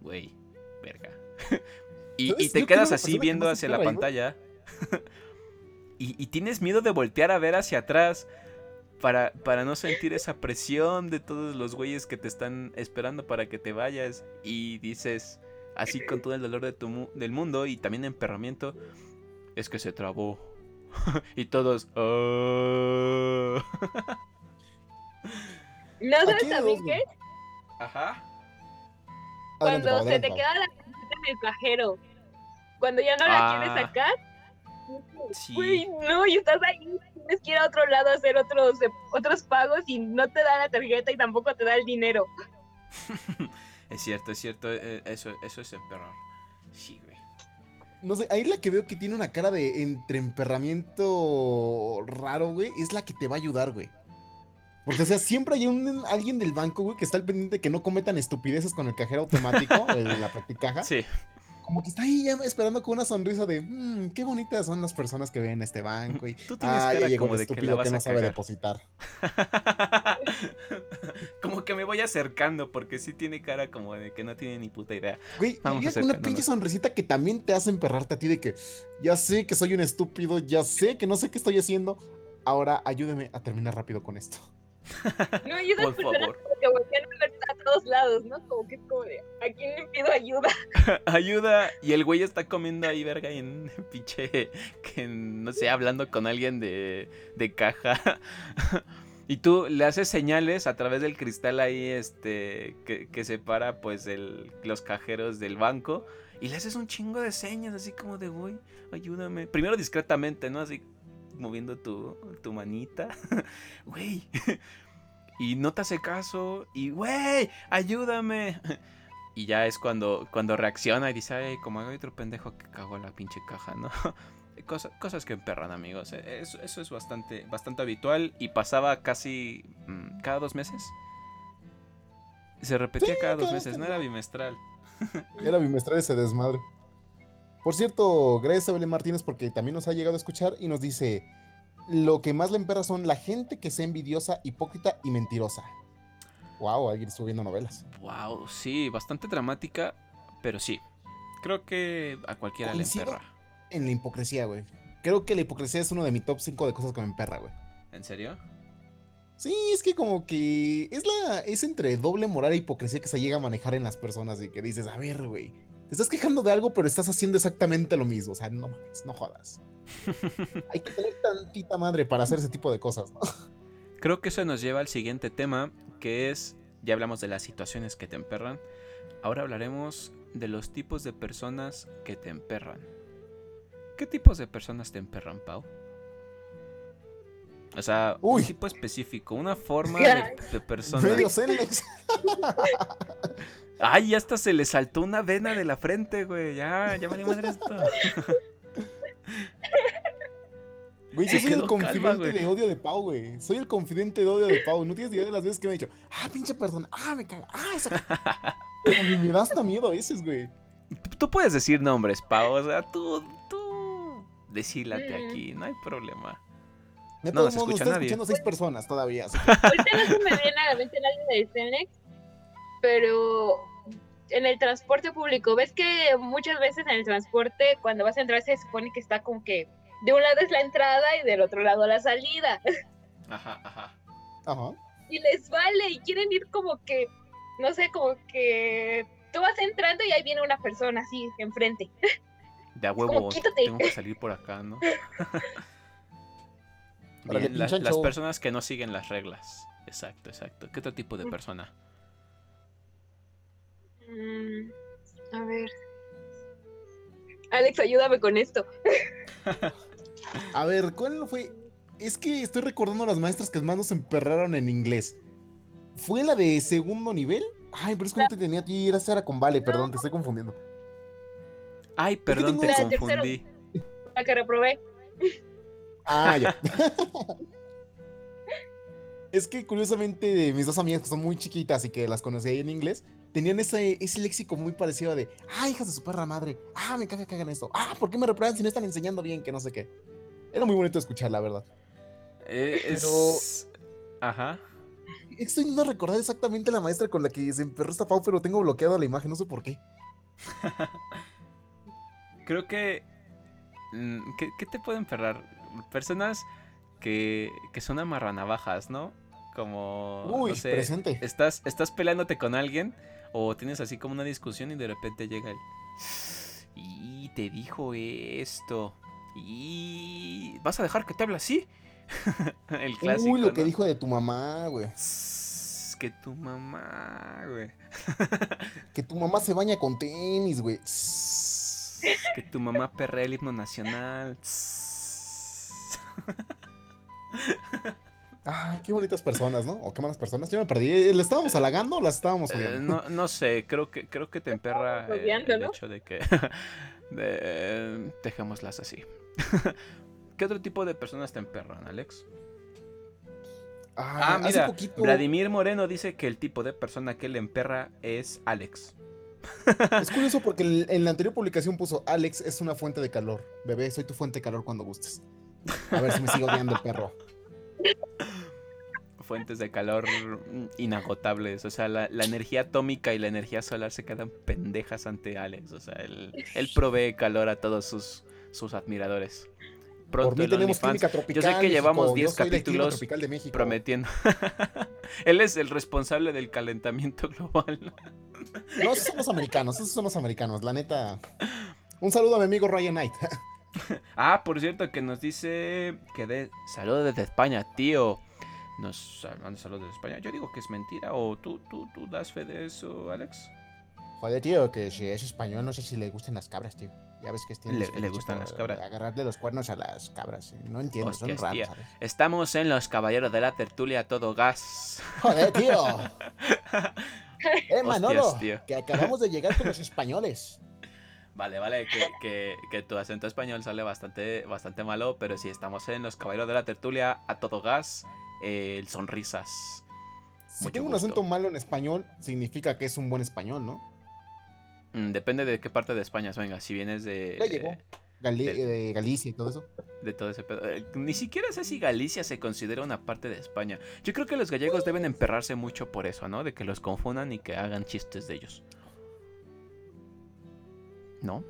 güey, verga. *laughs* y, y, te quedas así viendo hacia la pantalla. *laughs* y, tienes miedo de voltear a ver hacia atrás para, para no sentir esa presión de todos los güeyes que te están esperando para que te vayas. Y dices, así con todo el dolor de tu, del mundo y también emperramiento, es que se trabó. *laughs* y todos... Oh". ¿No sabes también qué? Ajá. Cuando se te queda la en el cajero. Cuando ya no la quieres ah. sacar Sí. no, y estás ahí, tienes que ir a otro lado a hacer otros, eh, otros pagos y no te da la tarjeta y tampoco te da el dinero. *laughs* es cierto, es cierto, eh, eso, eso es emperrar. Sí, güey. No sé, ahí la que veo que tiene una cara de entreemperramiento raro, güey, es la que te va a ayudar, güey. Porque, o sea, siempre hay un, alguien del banco, güey, que está al pendiente de que no cometan estupideces con el cajero automático, *laughs* en la practicaja. Sí como que está ahí ya esperando con una sonrisa de, mmm, qué bonitas son las personas que ven este banco. Y, Tú tienes cara como de que, la vas que no sabe depositar. *laughs* como que me voy acercando porque sí tiene cara como de que no tiene ni puta idea. Güey, Vamos una pinche sonrisita que también te hace emperrarte a ti de que ya sé que soy un estúpido, ya sé que no sé qué estoy haciendo. Ahora ayúdeme a terminar rápido con esto. No, hay Por favor. que voltean a ver a todos lados, ¿no? Como que es como de, ¿a quién le pido ayuda? *laughs* *laughs* ayuda. Y el güey está comiendo ahí, verga, y en *laughs* pinche, que no sé, hablando con alguien de, de caja. Y tú le haces señales a través del cristal ahí, este, que, que separa pues el, los cajeros del banco. Y le haces un chingo de señas, así como de, güey, ayúdame. Primero discretamente, ¿no? Así, moviendo tu, tu manita. Güey. Y no te hace caso. Y, güey, ayúdame. *laughs* Y ya es cuando, cuando reacciona y dice, ay, como hay otro pendejo que cagó la pinche caja, ¿no? *laughs* Cosas, cosas que emperran, amigos. Eso, eso, es bastante, bastante habitual y pasaba casi mm, cada dos meses. Se repetía cada dos meses, no era bimestral. *laughs* Era bimestral ese desmadre. Por cierto, gracias a Belén Martínez porque también nos ha llegado a escuchar y nos dice, lo que más le emperra son la gente que sea envidiosa, hipócrita y mentirosa. Wow, alguien estuvo viendo novelas. Wow, sí, bastante dramática, pero sí. Creo que a cualquiera le emperra. En la hipocresía, güey. Creo que la hipocresía es uno de mi top 5 de cosas que me emperra, güey. ¿En serio? Sí, es que como que es la es entre doble moral e hipocresía que se llega a manejar en las personas y que dices, a ver, güey, te estás quejando de algo, pero estás haciendo exactamente lo mismo. O sea, no mames, no jodas. *laughs* Hay que tener tantita madre para hacer ese tipo de cosas, ¿no? Creo que eso nos lleva al siguiente tema, que es, ya hablamos de las situaciones que te emperran, ahora hablaremos de los tipos de personas que te emperran. ¿Qué tipos de personas te emperran, Pau? O sea, un tipo específico, una forma de, de persona. *laughs* Ay, ya hasta se le saltó una vena de la frente, güey. Ya, ya me madre esto. *laughs* Güey, yo soy el confidente de odio de Pau, güey. Soy el confidente de odio de Pau. No tienes idea de las veces que me ha dicho, ah, pinche persona, ah, me cago, ah, esa. *laughs* me da hasta miedo a veces, güey. Tú puedes decir nombres, Pau. O sea, tú, tú. Desílate aquí, no hay problema. De No todos modos, escucha nadie. escuchando seis personas todavía. así que- *laughs* Ahorita no se me viene a la mente nadie de Cenex, pero en el transporte público, ves que muchas veces en el transporte, cuando vas a entrar, se supone que está como que de un lado es la entrada y del otro lado la salida. *laughs* Ajá, ajá. Ajá. Y les vale, y quieren ir como que, no sé, como que tú vas entrando y ahí viene una persona así enfrente. De a como, huevo, "Quítate". tengo que salir por acá, ¿no? *laughs* Bien, las personas que no siguen las reglas. Exacto, exacto. ¿Qué otro tipo de Mm. persona? Mm, a ver. Alex, ayúdame con esto. *laughs* A ver, ¿cuál fue? Es que estoy recordando a las maestras que más nos emperraron en inglés. ¿Fue la de segundo nivel? Ay, pero es que no te tenía a ti, era Sara con Vale, perdón, te estoy confundiendo. Ay, perdón, te la de tercero? confundí. La que reprobé. Ah, ya. *laughs* *laughs* es que curiosamente mis dos amigas que son muy chiquitas y que las conocí ahí en inglés, tenían ese, ese léxico muy parecido de, ah, hijas de su perra madre, ah, me caga que hagan esto, ah, ¿por qué me reprueban si no están enseñando bien? Que no sé qué. Era muy bonito escuchar, la verdad. Eh, es... Pero- Ajá. Estoy intentando recordar exactamente la maestra con la que se emperró esta Pau, pero tengo bloqueada la imagen, no sé por qué. *laughs* Creo que... mm, ¿Qué, qué te pueden perrar? Personas que, que son amarranavajas, ¿no? Como... Uy, no sé, presente. estás, estás peleándote con alguien o tienes así como una discusión y de repente llega el... Y te dijo esto. Y... ¿Vas a dejar que te hable así? *laughs* el clásico. Uy, lo que dijo de tu mamá, güey. Que tu mamá, güey. *laughs* Que tu mamá se baña con tenis, güey. Que tu mamá perrea el himno nacional. Ay, qué bonitas personas, ¿no? O qué malas personas. Yo me perdí. ¿Le estábamos halagando o las estábamos Eh, no, no sé, creo que, creo que te emperra eh, odiando, el ¿no? hecho de que... *laughs* de, eh, dejémoslas así. *laughs* ¿Qué otro tipo de personas te emperran, Alex? Ah, hace mira, poquito- Vladimir Moreno dice que el tipo de persona que le emperra es Alex. *laughs* Es curioso porque en la anterior publicación puso Alex es una fuente de calor. Bebé, soy tu fuente de calor cuando gustes. A ver si me sigo odiando el perro. Fuentes de calor inagotables. O sea, la, la energía atómica y la energía solar se quedan pendejas ante Alex. O sea, él, él provee calor a todos sus, sus admiradores. Pronto Por mí tenemos química tropical. Yo sé que llevamos México. 10 Yo soy del clima capítulos de prometiendo. *laughs* él es el responsable del calentamiento global. No, los americanos, esos son los americanos, la neta. Un saludo a mi amigo Ryan Knight. *laughs* *laughs* Ah, por cierto, que nos dice que de saludos desde España, tío. Nos manda saludos desde España. Yo digo que es mentira. ¿O tú, tú, tú das fe de eso, Alex? Joder, tío, que si es español, no sé si le gustan las cabras, tío. Ya ves que tiene Le- le gustan las cabras. Agarrarle los cuernos a las cabras. eh. No entiendo, son raros. ¿sabes? Estamos en los caballeros de la tertulia todo gas. Joder, tío. *laughs* eh, Manolo, Hostias, tío. que acabamos de llegar con los españoles. Vale, vale, que, que- que tu acento español sale bastante, bastante malo, pero si estamos en los caballeros de la tertulia a todo gas, eh, sonrisas. Si Mucho tengo un gusto. acento malo en español, significa que es un buen español, ¿no? Mm, depende de qué parte de España venga. Si vienes de. Gali- de Galicia y todo eso. de todo ese pedo. eh, Ni siquiera sé si Galicia se considera una parte de España. Yo creo que los gallegos deben emperrarse mucho por eso, ¿no? De que los confundan y que hagan chistes de ellos. ¿No?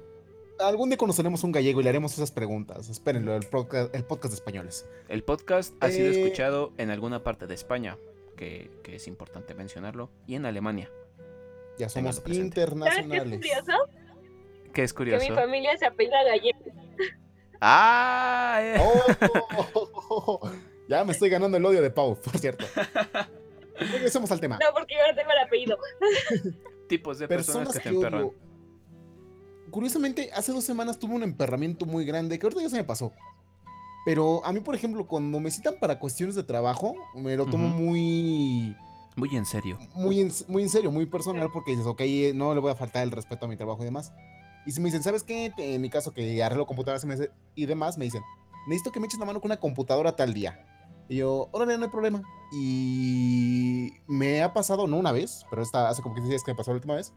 Algún día conoceremos un gallego y le haremos esas preguntas. Espérenlo, el podcast, el podcast de españoles. El podcast ha sido Eh, escuchado en alguna parte de España, que, que es importante mencionarlo, y en Alemania. Ya somos. ¿Sabes qué es internacionales. curioso? Que es Que mi familia se apellida Gallego. ¡Ah! eh, Oh, *laughs* ya me estoy ganando el odio de Pau, por cierto. *laughs* Regresemos al tema. No, porque yo no tengo el apellido. Tipos de personas, Personas que te que emperran. odio. Curiosamente, hace dos semanas tuve un emperramiento muy grande que ahorita ya se me pasó. Pero a mí, por ejemplo, cuando me citan para cuestiones de trabajo, me lo tomo muy, Muy en serio. muy, en, muy en serio, muy personal, porque dices, ok, no le voy a faltar el respeto a mi trabajo y demás. Y si me dicen, ¿sabes qué? En mi caso, que arreglo computadoras y demás, me dicen, necesito que me eches la mano con una computadora tal día. Y yo, órale, no hay problema. Y me ha pasado, no una vez, pero esta hace como 15 días que me pasó la última vez,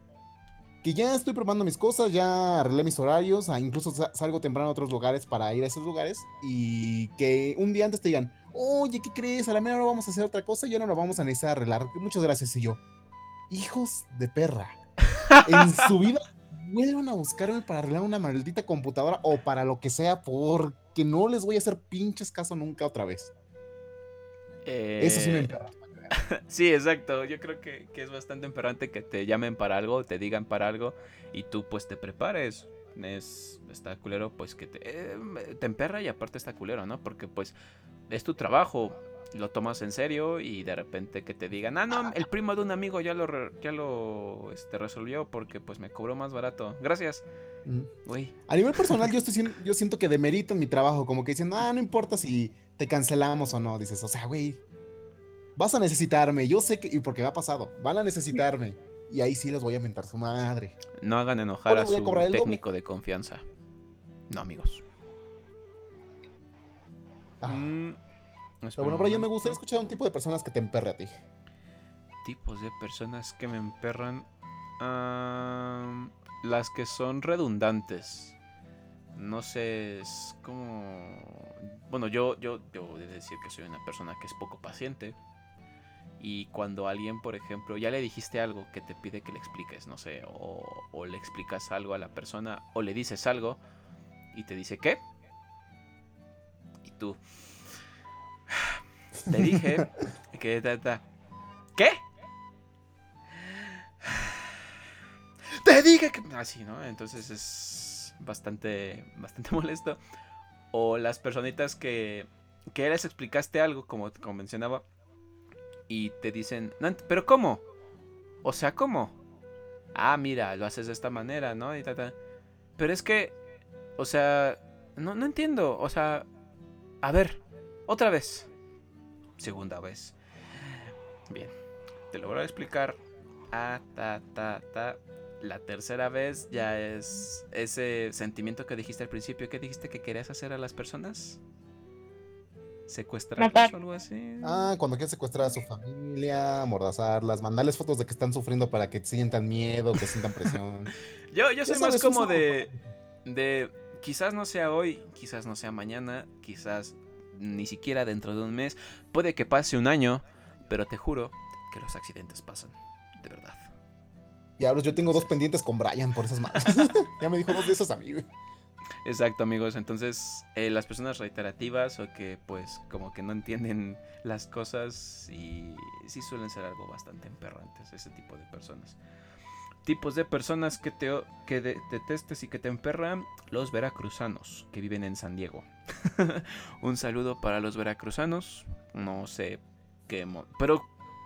que ya estoy probando mis cosas, ya arreglé mis horarios, incluso sa- salgo temprano a otros lugares para ir a esos lugares y que un día antes te digan, oye, ¿qué crees? A la mera hora vamos a hacer otra cosa y ya no lo vamos a necesitar arreglar. Muchas gracias. Y yo, hijos de perra, en *laughs* su vida vuelvan a buscarme para arreglar una maldita computadora o para lo que sea, porque no les voy a hacer pinches caso nunca otra vez. Eso sí me Eh, emperra. *laughs* Sí, exacto. Yo creo que, que es bastante emperrante que te llamen para algo, te digan para algo y tú pues te prepares. Es, está culero pues que te, eh, te emperra y aparte está culero, ¿no? Porque pues es tu trabajo, lo tomas en serio y de repente que te digan, ah, no, el primo de un amigo ya lo, re- ya lo este, resolvió porque pues me cobró más barato. Gracias. Mm. Uy, A nivel personal, yo, estoy, yo siento que demerito en mi trabajo, como que dicen, ah, no importa si te cancelamos o no. Dices, o sea, güey, vas a necesitarme. Yo sé que, y porque me ha pasado, van a necesitarme. Y ahí sí les voy a mentar su madre. no hagan enojar a a su doble. técnico de confianza. No, amigos. Ah. Mm, Pero bueno, Brian, me gustaría escuchar un tipo de personas que te emperre a ti. tipos de personas que me emperran. Las que son redundantes. No sé, es como... Bueno, yo, yo debo de decir que soy una persona que es poco paciente. Y cuando alguien, por ejemplo, ya le dijiste algo que te pide que le expliques, no sé, o, o le explicas algo a la persona, o le dices algo y te dice, ¿qué? Y tú... Te dije *laughs* que... ta, ta. ¿Qué? Te dije que. Así, ¿no? Entonces es bastante, bastante *laughs* molesto. O las personitas que, que les explicaste algo, como, como mencionaba, y te dicen, "No ent- ¿pero cómo? O sea, ¿cómo? Ah, mira, lo haces de esta manera, ¿no? Y ta, ta. Pero es que, o sea, no, no entiendo. O sea, a ver, otra vez. Segunda vez. Bien, te lo voy a explicar. Ah, ta, ta, ta. La tercera vez ya es ese sentimiento que dijiste al principio. ¿Qué dijiste que querías hacer a las personas? ¿Secuestrarlas Matar. o algo así? Ah, cuando quieres secuestrar a su familia, amordazarlas, mandarles fotos de que están sufriendo para que sientan miedo, que sientan presión. *laughs* Yo, yo soy más como de, de. Quizás no sea hoy, quizás no sea mañana, quizás ni siquiera dentro de un mes. Puede que pase un año, pero te juro que los accidentes pasan. De verdad. Y ahora yo tengo dos pendientes con Brian por esas manos. *laughs* ya me dijo dos de esos a mí, güey. Exacto, amigos. Entonces, eh, las personas reiterativas o que, pues, como que no entienden las cosas y sí suelen ser algo bastante emperrantes, ese tipo de personas. Tipos de personas que te que de- detestes y que te emperran, los veracruzanos que viven en San Diego. *laughs* Un saludo para los veracruzanos. No sé qué, pero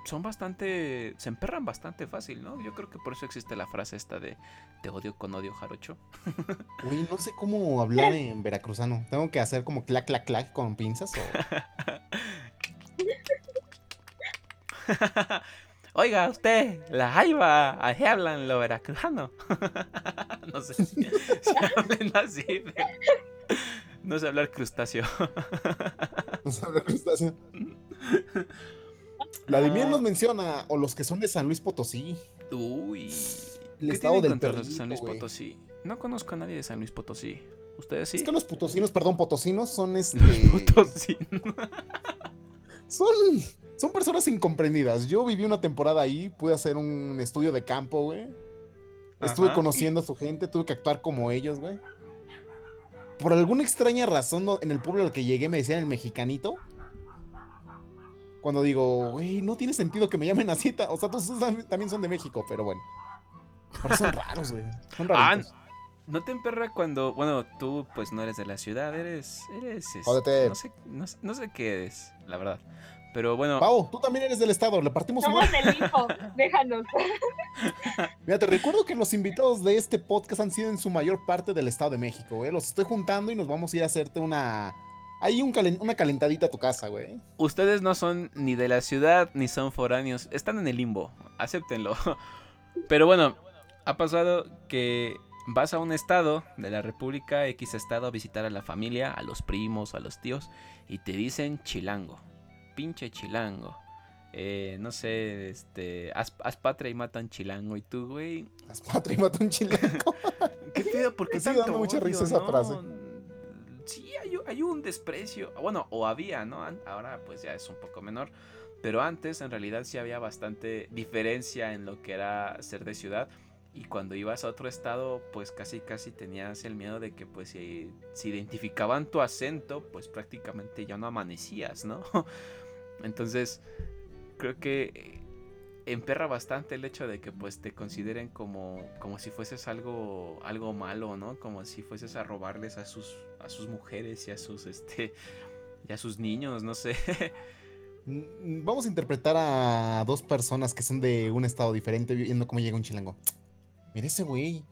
son bastante, se emperran bastante fácil, ¿no? Yo creo que por eso existe la frase esta de te odio con odio jarocho. *laughs* Güey, no sé cómo hablar en veracruzano. Tengo que hacer como clac, clac, clac con pinzas o... *laughs* Oiga, usted, la jaiba, ahí hablan lo veracruzano. *laughs* no sé si, si hablan así. pero- No sé hablar crustáceo. no sé hablar crustáceo. Vladimir nos menciona, o los que son de San Luis Potosí. Uy. El ¿Qué estado del contra los de San Luis perrito. Potosí? No conozco a nadie de San Luis Potosí. ¿Ustedes sí? Es que los potosinos, perdón, potosinos son este. *laughs* Los Potosí. Son, son personas incomprendidas. Yo viví una temporada ahí, pude hacer un estudio de campo, güey. Estuve Ajá. conociendo a su gente, tuve que actuar como ellos, güey. Por alguna extraña razón, en el pueblo al que llegué me decían el mexicanito. Cuando digo, güey, no tiene sentido que me llamen así. O sea, todos también son de México, pero bueno. Pero son raros, güey. Son Ah, raritos. ¿No te emperra cuando, bueno, tú pues no eres de la ciudad, eres, eres, este, Jódete. no sé, no, sé- no sé qué eres, la verdad. Pero bueno, Pau, tú también eres del estado, le partimos Somos del hijo, *laughs* déjanos. Mira, te recuerdo que los invitados de este podcast han sido en su mayor parte del Estado de México, güey. Los estoy juntando y nos vamos a ir a hacerte una. Ahí un calen- una calentadita a tu casa, güey. ustedes no son ni de la ciudad ni son foráneos, están en el limbo, acéptenlo. *laughs* Pero bueno, ha pasado que vas a un estado de la República, X estado, a visitar a la familia, a los primos, a los tíos, y te dicen chilango, pinche chilango. Eh, no sé, este, haz, haz patria y matan chilango, y tú, güey, Las patria y mata un chilango. *laughs* ¿Qué pedo? ¿Por qué Me sigue dando mucha risa esa no? frase. Sí hay, un desprecio. Bueno, o había, ¿no? Ahora pues ya es un poco menor. Pero antes en realidad sí había bastante diferencia en lo que era ser de ciudad. Y cuando ibas a otro estado, pues casi casi tenías el miedo de que pues si, si identificaban tu acento, pues prácticamente ya no amanecías, ¿no? *laughs* Entonces, creo que emperra bastante el hecho de que pues te consideren como, como si fueses algo, algo malo, ¿no? Como si fueses a robarles a sus, a sus mujeres y a sus, este, y a sus niños, no sé. *laughs* Mm, vamos a interpretar a dos personas que son de un estado diferente viendo cómo llega un chilango. Mira ese güey.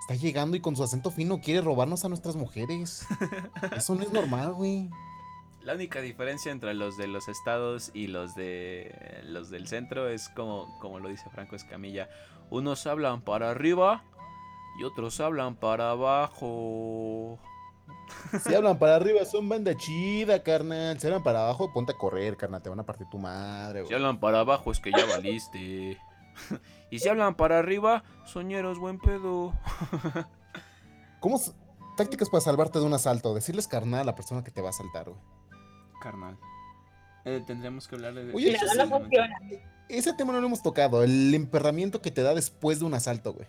Está llegando y con su acento fino quiere robarnos a nuestras mujeres. *laughs* Eso no es normal, güey. La única diferencia entre los de los estados y los de los del centro es como, como lo dice Franco Escamilla. Unos hablan para arriba y otros hablan para abajo. *laughs* Si hablan para arriba son banda chida, carnal. Si hablan para abajo, ponte a correr, carnal. Te van a partir tu madre, Si hablan para abajo es que ya valiste. *laughs* y si hablan para arriba, soñeros, buen pedo. *laughs* ¿Cómo tácticas para salvarte de un asalto? Decirles carnal a la persona que te va a asaltar, güey carnal. Eh, tendremos que hablar de... Oye, ese, tema no lo hemos tocado, el emperramiento que te da después de un asalto, güey.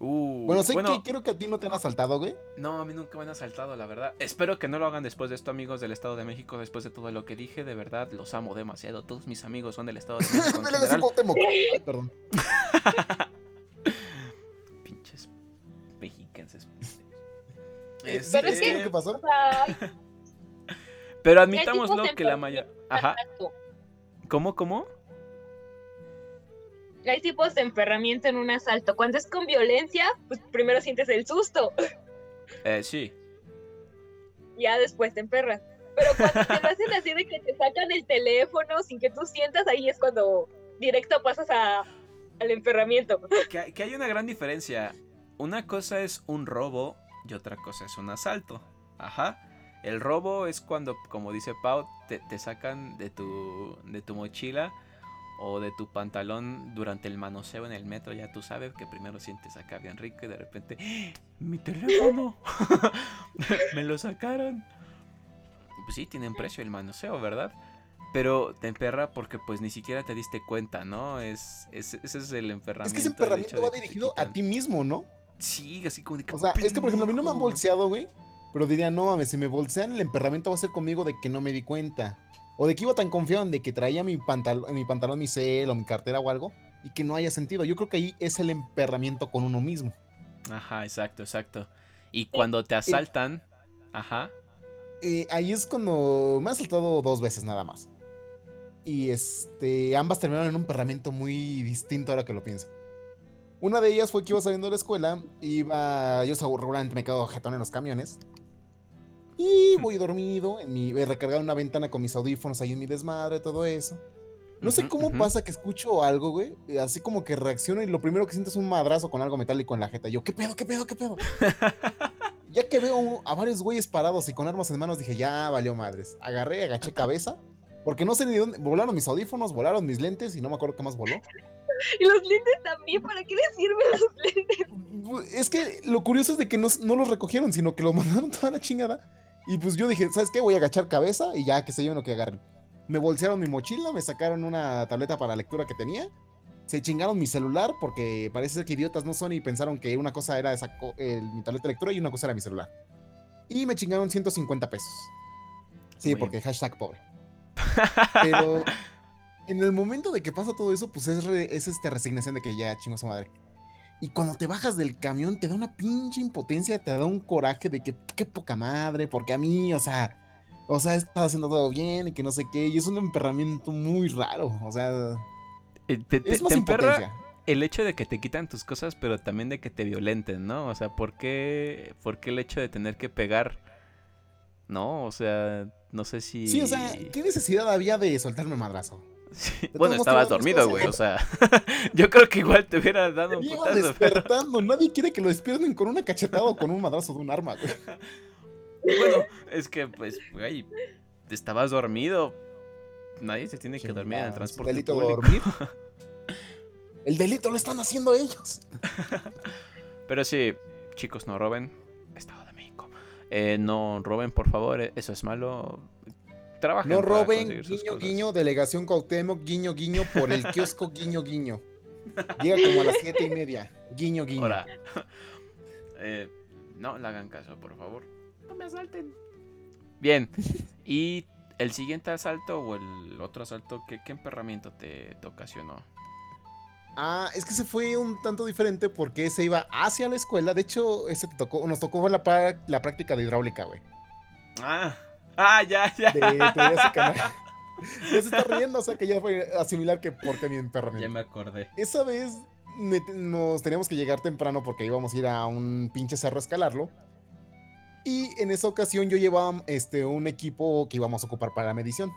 Uh, bueno, sé que quiero que a ti no te han asaltado, güey. No, a mí nunca me han asaltado, la verdad. Espero que no lo hagan después de esto, amigos del Estado de México. Después de todo lo que dije, de verdad, los amo demasiado. Todos mis amigos son del Estado de *laughs* México. perdón. *laughs* Pinches mexiquenses. Pero es que, ¿qué pasó? Pero admitámoslo que la mayoría. Ajá. ¿Cómo, cómo? Hay tipos de emperramiento en un asalto. Cuando es con violencia, pues primero sientes el susto. Eh, sí. Ya después te emperras. Pero cuando te lo hacen así de que te sacan el teléfono sin que tú sientas, ahí es cuando directo pasas a, al emperramiento. Que, que hay una gran diferencia. Una cosa es un robo y otra cosa es un asalto. Ajá. El robo es cuando, como dice Pau, te, sacan de tu, de tu mochila o de tu pantalón durante el manoseo en el metro. Ya tú sabes que primero sientes acá bien rico y de repente, ¡Ah! ¡mi teléfono! *laughs* Me lo sacaron. Pues sí, tienen precio el manoseo, ¿verdad? Pero te emperra porque pues ni siquiera te diste cuenta, ¿no? Es, ese es el emperramiento. Es que ese emperramiento va dirigido a ti mismo, ¿no? Sí, así como de O sea, es que por ejemplo a mí no me han bolseado, güey. Pero diría, no mames, si me bolsean el emperramiento va a ser conmigo de que no me di cuenta. O de que iba tan confiado en de que traía mi, pantalón, mi pantalón, mi cel o mi cartera o algo. Y que no haya sentido. Yo creo que ahí es el emperramiento con uno mismo. Ajá, exacto, exacto. Y cuando te asaltan, ajá. Eh, ahí es cuando me ha asaltado dos veces nada más. Y este, ambas terminaron en un emperramiento muy distinto ahora que lo pienso. Una de ellas fue que iba saliendo de la escuela, iba, yo seguramente me quedo jetón en los camiones, y voy dormido, en mi, he recargado una ventana con mis audífonos ahí en mi desmadre, todo eso. No sé cómo pasa que escucho algo, güey. Así como que reacciono y lo primero que siento es un madrazo con algo metálico en la jeta. Yo, ¿qué pedo, qué pedo, qué pedo? *laughs* ya que veo a varios güeyes parados y con armas en manos, dije, ya valió madres. Agarré, agaché cabeza. Porque no sé ni dónde. Volaron mis audífonos, volaron mis lentes y no me acuerdo qué más voló. *laughs* y los lentes también, ¿para qué les sirven los lentes? Es que lo curioso es de que no, no los recogieron, sino que los *laughs* mandaron toda la chingada. Y pues yo dije, ¿sabes qué? Voy a agachar cabeza y ya que se lleven lo que agarren. Me bolsearon mi mochila, me sacaron una tableta para lectura que tenía. Se chingaron mi celular porque parece ser que idiotas no son y pensaron que una cosa era esa, mi tableta de lectura y una cosa era mi celular. Y me chingaron 150 pesos. Sí, porque hashtag pobre. Pero *laughs* en el momento de que pasa todo eso, pues es, es esta resignación de que ya chingo su madre. Y cuando te bajas del camión, te da una pinche impotencia, te da un coraje de que qué poca madre, porque a mí, o sea, o sea, estaba haciendo todo bien y que no sé qué, y es un emperramiento muy raro, o sea. Eh, te, es más emperra el hecho de que te quitan tus cosas, pero también de que te violenten, ¿no? O sea, ¿por qué, ¿por qué el hecho de tener que pegar? No, o sea, no sé si. Sí, o sea, ¿qué necesidad había de soltarme madrazo? Bueno, estabas dormido, güey. O sea, *laughs* yo creo que igual te hubiera dado un putazo. despertando. Nadie quiere que lo despierten con una cachetada o con un madrazo de un arma, güey. *laughs* Bueno, es que, pues, güey, estabas dormido. Nadie se tiene que dormir en el transporte delito público. dormir? *laughs* el delito lo están haciendo ellos. Pero sí, chicos, no roben. Estado de México. Eh, no roben, por favor, eh, eso es malo. Trabajen No para roben, guiño, cosas. guiño, delegación Cuauhtémoc, guiño, guiño, por el kiosco, guiño, guiño. Llega como a las siete y media, guiño, guiño. Ahora, *laughs* eh, no le hagan caso, por favor. No me asalten. Bien, y el siguiente asalto o el otro asalto, ¿qué, qué emperramiento te, te ocasionó? Ah, es que se fue un tanto diferente porque se iba hacia la escuela. De hecho, ese te tocó, nos tocó la, la práctica de hidráulica, güey. Ah, ah, ya, ya. De teoría ese canal. *laughs* Ya se está riendo, o sea que ya fue asimilar que porque mi Ya emperramiento. me acordé. Esa vez nos teníamos que llegar temprano porque íbamos a ir a un pinche cerro a escalarlo. Y en esa ocasión yo llevaba este, un equipo que íbamos a ocupar para la medición.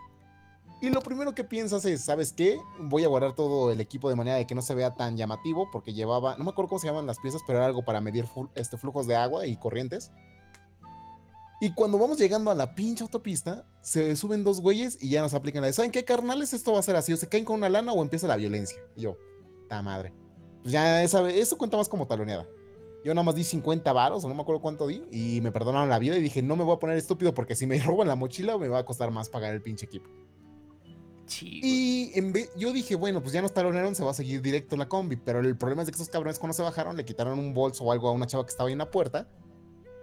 Y lo primero que piensas es, ¿sabes qué? Voy a guardar todo el equipo de manera de que no se vea tan llamativo porque llevaba, no me acuerdo cómo se llaman las piezas, pero era algo para medir este, flujos de agua y corrientes. Y cuando vamos llegando a la pinche autopista, se suben dos güeyes y ya nos aplican la de, ¿saben qué, carnales? Esto va a ser así, o se caen con una lana o empieza la violencia. Y yo, ta madre. Pues ya esa eso cuenta más como taloneada. Yo nada más di 50 varos, o no me acuerdo cuánto di, y me perdonaron la vida y dije, no me voy a poner estúpido porque si me *laughs* roban la mochila me va a costar más pagar el pinche equipo. Güey. Y en vez, yo dije, bueno, pues ya nos talonearon, se va a seguir directo la combi. Pero el problema es que esos cabrones cuando se bajaron le quitaron un bolso o algo a una chava que estaba ahí en la puerta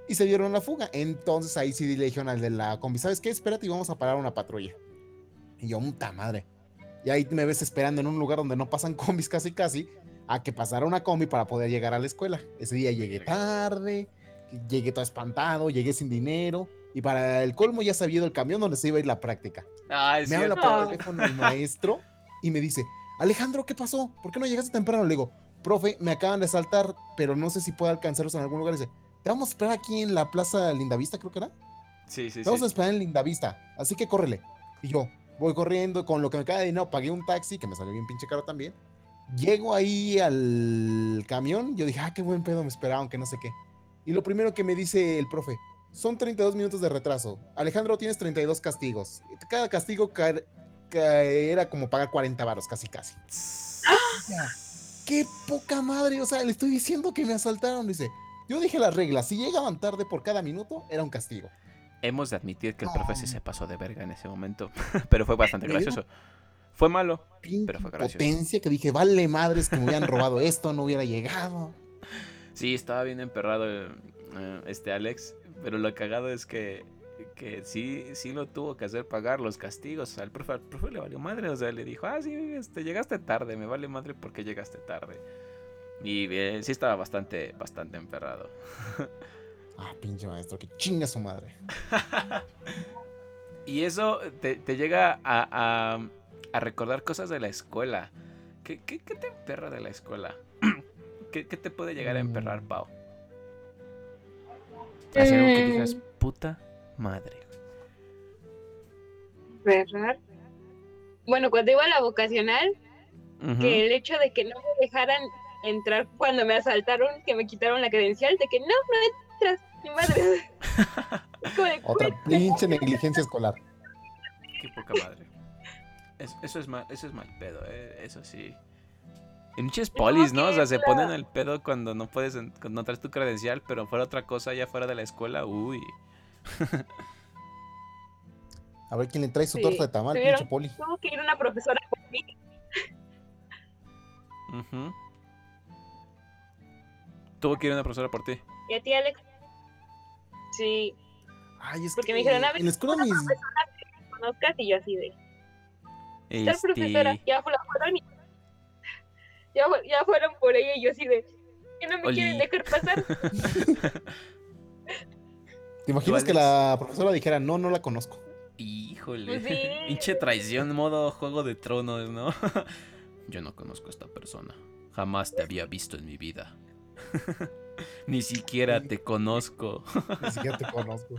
y se dieron la fuga. Entonces ahí sí le dijeron al de la combi, ¿sabes qué? Espérate y vamos a parar una patrulla. Y yo, puta madre. Y ahí me ves esperando en un lugar donde no pasan *laughs* combis casi casi a que pasara una combi para poder llegar a la escuela. Ese día llegué tarde, llegué todo espantado, llegué sin dinero. Y para el colmo ya sabía del camión donde se iba a ir la práctica. Ah, Me habla por teléfono el maestro y me dice, Alejandro, ¿qué pasó? ¿Por qué no llegaste temprano? Le digo, profe, me acaban de saltar, pero no sé si puedo alcanzarlos en algún lugar. dice, te vamos a esperar aquí en la plaza Lindavista, creo que era. Sí, sí, Te vamos a sí. esperar en Lindavista, así que córrele. Y yo voy corriendo, con lo que me queda de dinero, pagué un taxi, que me salió bien pinche caro también. Llego ahí al camión, yo dije, ah, qué buen pedo, me esperaron, que no sé qué. Y lo primero que me dice el profe, son 32 minutos de retraso. Alejandro, tienes 32 castigos. Cada castigo ca- ca- era como pagar 40 varos, casi casi. Ya, ¡Qué poca madre! O sea, le estoy diciendo que me asaltaron. Dice, yo dije las reglas, si llegaban tarde por cada minuto, era un castigo. Hemos de admitir que el No. profe sí se pasó de verga en ese momento, *laughs* pero fue bastante gracioso. Fue malo, Pero fue gracioso. potencia que dije, vale madres que me hubieran robado esto, no hubiera llegado. Sí, estaba bien emperrado eh, eh, este Alex, pero lo cagado es que, que sí, sí lo tuvo que hacer pagar los castigos. Al profe, al profe le valió madre, o sea, le dijo, ah, sí, este, llegaste tarde, me vale madre porque llegaste tarde. Y eh, sí estaba bastante, bastante emperrado. *laughs* Ah, pinche maestro, que chinga su madre. *laughs* Y eso te, te llega a, a- a recordar cosas de la escuela. ¿Qué, qué, qué te emperra de la escuela? *clears throat* ¿Qué, qué te puede llegar a emperrar, Mm. Pau? Hacer algo que Mm. digas, puta madre. ¿Verdad? Bueno, cuando iba a la vocacional, Ujú. que el hecho de que no me dejaran entrar cuando me asaltaron, que me quitaron la credencial, de que no, no entras, ni madre. *laughs* Otra "Güey, pinche negligencia escolar. Qué poca madre. Es- eso, es mal, eso es mal pedo, eh, eso sí. En muchos polis, ¿no? O sea, se ponen el pedo cuando no puedes, cuando no traes tu credencial, pero fuera otra cosa ya fuera de la escuela, uy. A ver quién le trae su Sí, torta de tamal, pinche poli. Tuvo que ir una profesora por mí. Tuvo que ir una profesora por ti. Y a ti, Alex. Sí, Ay, es Porque que me dijeron, a ver, en la escuela mis... conozcas y yo así de. Tal Este, profesora, ya fueron y- *laughs* ya, fu- ya fueron por ella y yo así de. Que no me Oli. quieren dejar pasar. *laughs* ¿Te imaginas que la profesora dijera, no, no la conozco? Híjole. Pues sí. Pinche traición modo juego de tronos, ¿no? *laughs* Yo no conozco a esta persona. Jamás te había visto en mi vida. Ni siquiera te conozco. Ni siquiera te conozco.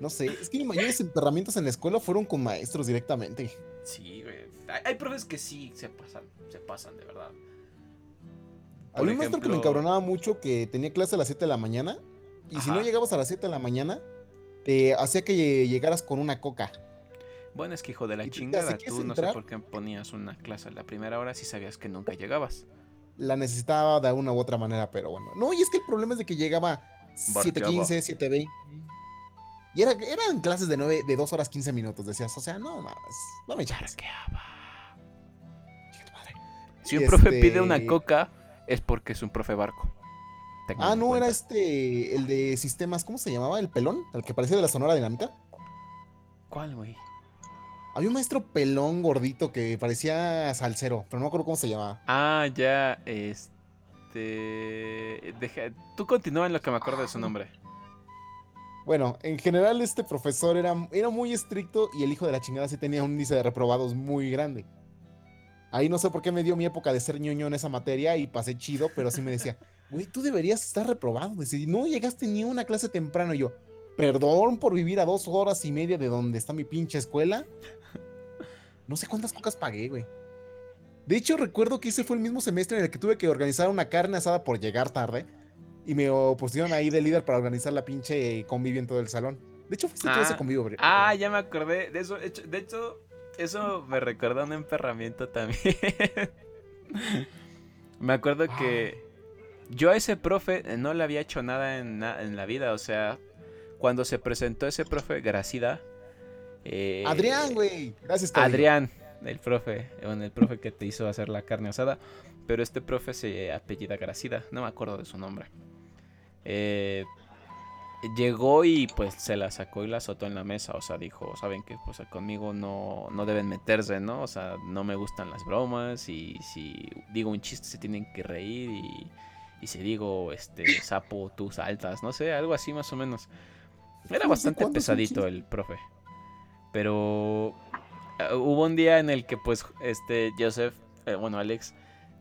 No sé, es que mis emperramientos en la escuela fueron con maestros directamente. Sí, güey. Hay, hay profes que sí se pasan, se pasan, de verdad. Había un maestro que me encabronaba mucho que tenía clase a las 7 de la mañana y si no llegabas a las 7 de la mañana, te hacía que llegaras con una coca. Bueno, es que hijo de la chingada, tú no sé por qué ponías una clase a la primera hora si sabías que nunca llegabas. La necesitaba de una u otra manera, pero bueno. No, y es que el problema es de que llegaba 7.15, 7.20. Y era, eran clases de, nueve, de 2 horas 15 minutos, decías. O sea, no, mames, no me llames. Si un profe Este- pide una coca, es porque es un profe barco. Ah, no, cuenta. era este, el de sistemas, ¿cómo se llamaba? ¿El pelón? ¿El que parecía de la Sonora Dinámica? ¿Cuál, güey? Había un maestro pelón gordito que parecía salsero, pero no me acuerdo cómo se llamaba. Ah, ya, este... Deja... Tú continúa en lo que me acuerdo de su nombre. Bueno, en general este profesor era, era muy estricto y el hijo de la chingada sí tenía un índice de reprobados muy grande. Ahí no sé por qué me dio mi época de ser ñoño en esa materia y pasé chido, pero sí me decía, güey, tú deberías estar reprobado. Dice, no llegaste ni a una clase temprano. Y yo, perdón por vivir a dos horas y media de donde está mi pinche escuela. No sé cuántas cocas pagué, güey. De hecho, recuerdo que ese fue el mismo semestre en el que tuve que organizar una carne asada por llegar tarde. Y me pusieron ahí de líder para organizar la pinche convivio en todo el salón. De hecho, fuiste todo Ah, ese convivio. bre- Ah, ya me acordé de eso. hecho- De hecho, eso me recordó a un emperramiento también. *laughs* me acuerdo que yo a ese profe eh, no le había hecho nada en, en la vida. O sea, cuando se presentó ese profe, Gracida. eh, Adrián, güey. Gracias. Adrián, el profe, bueno, el profe que te hizo hacer la carne asada, pero este profe se apellida Gracida, no me acuerdo de su nombre. Eh, llegó y pues se la sacó y la azotó en la mesa, o sea, dijo, saben que pues conmigo no, no deben meterse, ¿no? O sea, no me gustan las bromas y si digo un chiste se tienen que reír y, y si digo, este, sapo, tú saltas, no sé, algo así más o menos. Era bastante pesadito el profe. Pero eh, hubo un día en el que pues este Joseph, eh, bueno Alex,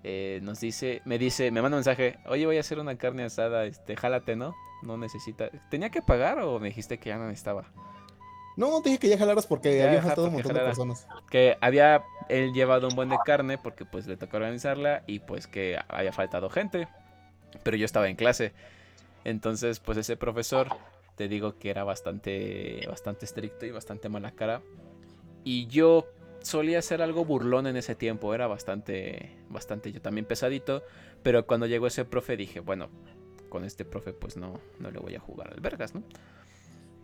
eh, nos dice, me dice, me manda un mensaje, oye voy a hacer una carne asada, este, jálate, ¿no? No necesita. ¿Tenía que pagar o me dijiste que ya no necesitaba? No, te dije que ya jalaras porque Ya, había faltado un montón de personas. Que había él llevado un buen de carne porque pues le tocó organizarla y pues que había faltado gente. Pero yo estaba en clase. Entonces pues ese profesor, te digo que era bastante, bastante estricto y bastante mala cara. Y yo solía ser algo burlón en ese tiempo, era bastante, bastante yo también pesadito. Pero cuando llegó ese profe dije, bueno, con este profe pues no, no le voy a jugar al vergas, ¿no?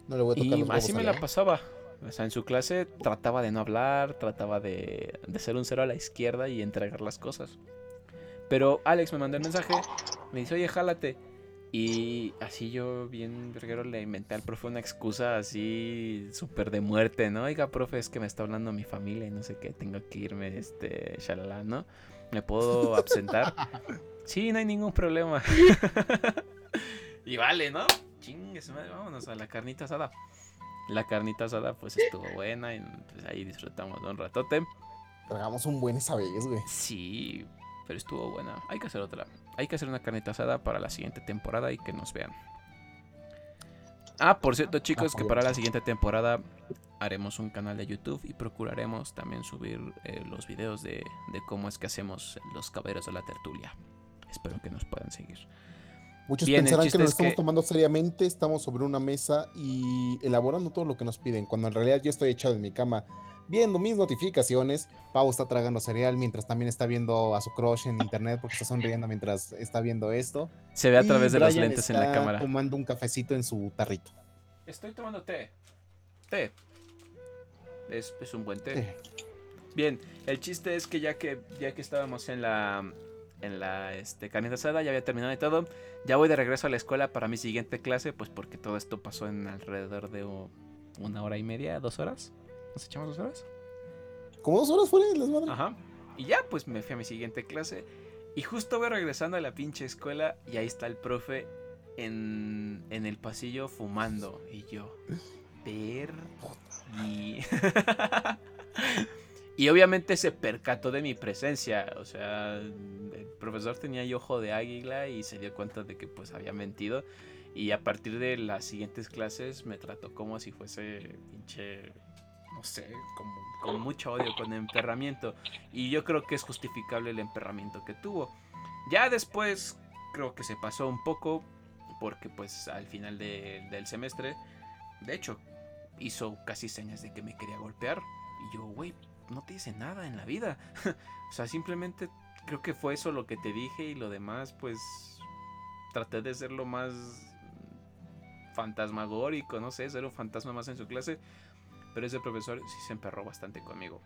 No le voy a tocar Y los así me la pasaba. O sea, en su clase trataba de no hablar, trataba de, de ser un cero a la izquierda y entregar las cosas. Pero Alex me mandó el mensaje, me dice, oye, jálate. Y así yo, bien verguero, le inventé al profe una excusa así súper de muerte, ¿no? Oiga, profe, es que me está hablando mi familia y no sé qué, tengo que irme, este, shalala, ¿no? ¿Me puedo absentar? *laughs* sí, no hay ningún problema. *laughs* y vale, ¿no? Chingue su madre, vámonos a la carnita asada. La carnita asada pues estuvo buena y pues ahí disfrutamos de un ratote. Tragamos un buen esa vez, güey. Sí, pero estuvo buena. Hay que hacer otra. Hay que hacer una carnita asada para la siguiente temporada y que nos vean. Ah, por cierto chicos, que para la siguiente temporada haremos un canal de YouTube y procuraremos también subir eh, los videos de, cómo es que hacemos los caballeros de la tertulia. Espero que nos puedan seguir. Muchos Bien, pensarán que nos es estamos que- tomando seriamente, estamos sobre una mesa y elaborando todo lo que nos piden, cuando en realidad yo estoy echado en mi cama viendo mis notificaciones. Pau está tragando cereal mientras también está viendo a su crush en internet porque está sonriendo mientras está viendo esto. Se ve a Y través de los Brian lentes en la cámara. tomando un cafecito en su tarrito. Estoy tomando té. Té. Es, es un buen té. Eh, Bien, el chiste es que ya que ya que estábamos en la en la este, carnita asada, ya había terminado y todo, ya voy de regreso a la escuela para mi siguiente clase, pues porque todo esto pasó en alrededor de oh, una hora y media, dos horas. ¿Nos echamos dos horas? Como dos horas fuera las madres. Ajá. Y ya, pues me fui a mi siguiente clase. Y justo voy regresando a la pinche escuela y ahí está el profe en, en el pasillo fumando. Y yo, ver. Y... *laughs* y obviamente se percató de mi presencia. O sea, el profesor tenía ojo de águila y se dio cuenta de que pues había mentido. Y a partir de las siguientes clases me trató como si fuese pinche no sé, con, con mucho odio, con emperramiento. Y yo creo que es justificable el emperramiento que tuvo. Ya después creo que se pasó un poco, porque pues al final de- del semestre, de hecho, hizo casi señas de que me quería golpear. Y yo, güey, no te hice nada en la vida. *laughs* o sea, simplemente creo que fue eso lo que te dije y lo demás, pues traté de ser lo más fantasmagórico, no sé, ser un fantasma más en su clase. Pero ese profesor sí se emperró bastante conmigo.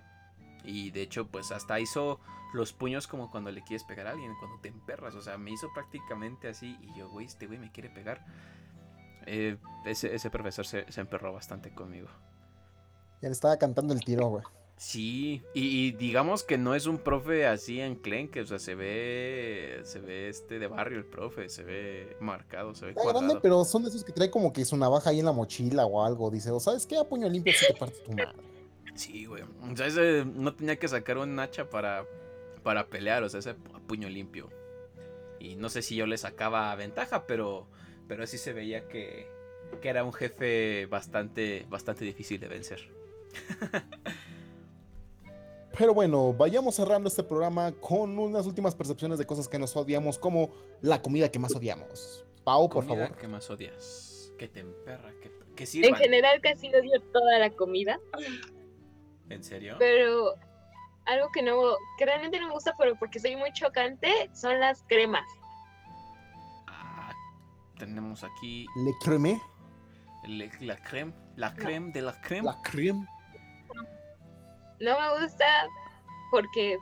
Y de hecho, pues hasta hizo los puños como cuando le quieres pegar a alguien, cuando te emperras. O sea, me hizo prácticamente así. Y yo, güey, este güey me quiere pegar. Eh, ese, ese, profesor se, se, emperró bastante conmigo. Ya le estaba cantando el tiro, güey. Sí, y, y, digamos que no es un profe así en que o sea, se ve, se ve este de barrio el profe, se ve marcado, se ve Está grande, pero son de esos que trae como que su navaja ahí en la mochila o algo, dice, o sabes qué, a puño limpio si te parte tu madre. Sí, güey, o sea, ese no tenía que sacar un hacha para, para pelear, o sea, ese a puño limpio. Y no sé si yo le sacaba ventaja, pero, pero sí se veía que, que era un jefe bastante, bastante difícil de vencer. *laughs* Pero bueno, vayamos cerrando este programa con unas últimas percepciones de cosas que nos odiamos, como la comida que más odiamos. Pau, por comida favor. que más odias? Que te emperra, que, que En general casi odio toda la comida, ¿En serio? pero algo que no, que realmente no me gusta, pero porque soy muy chocante, son las cremas. Ah, tenemos aquí Le creme, le- la creme, la creme de la creme. la creme. No me gusta porque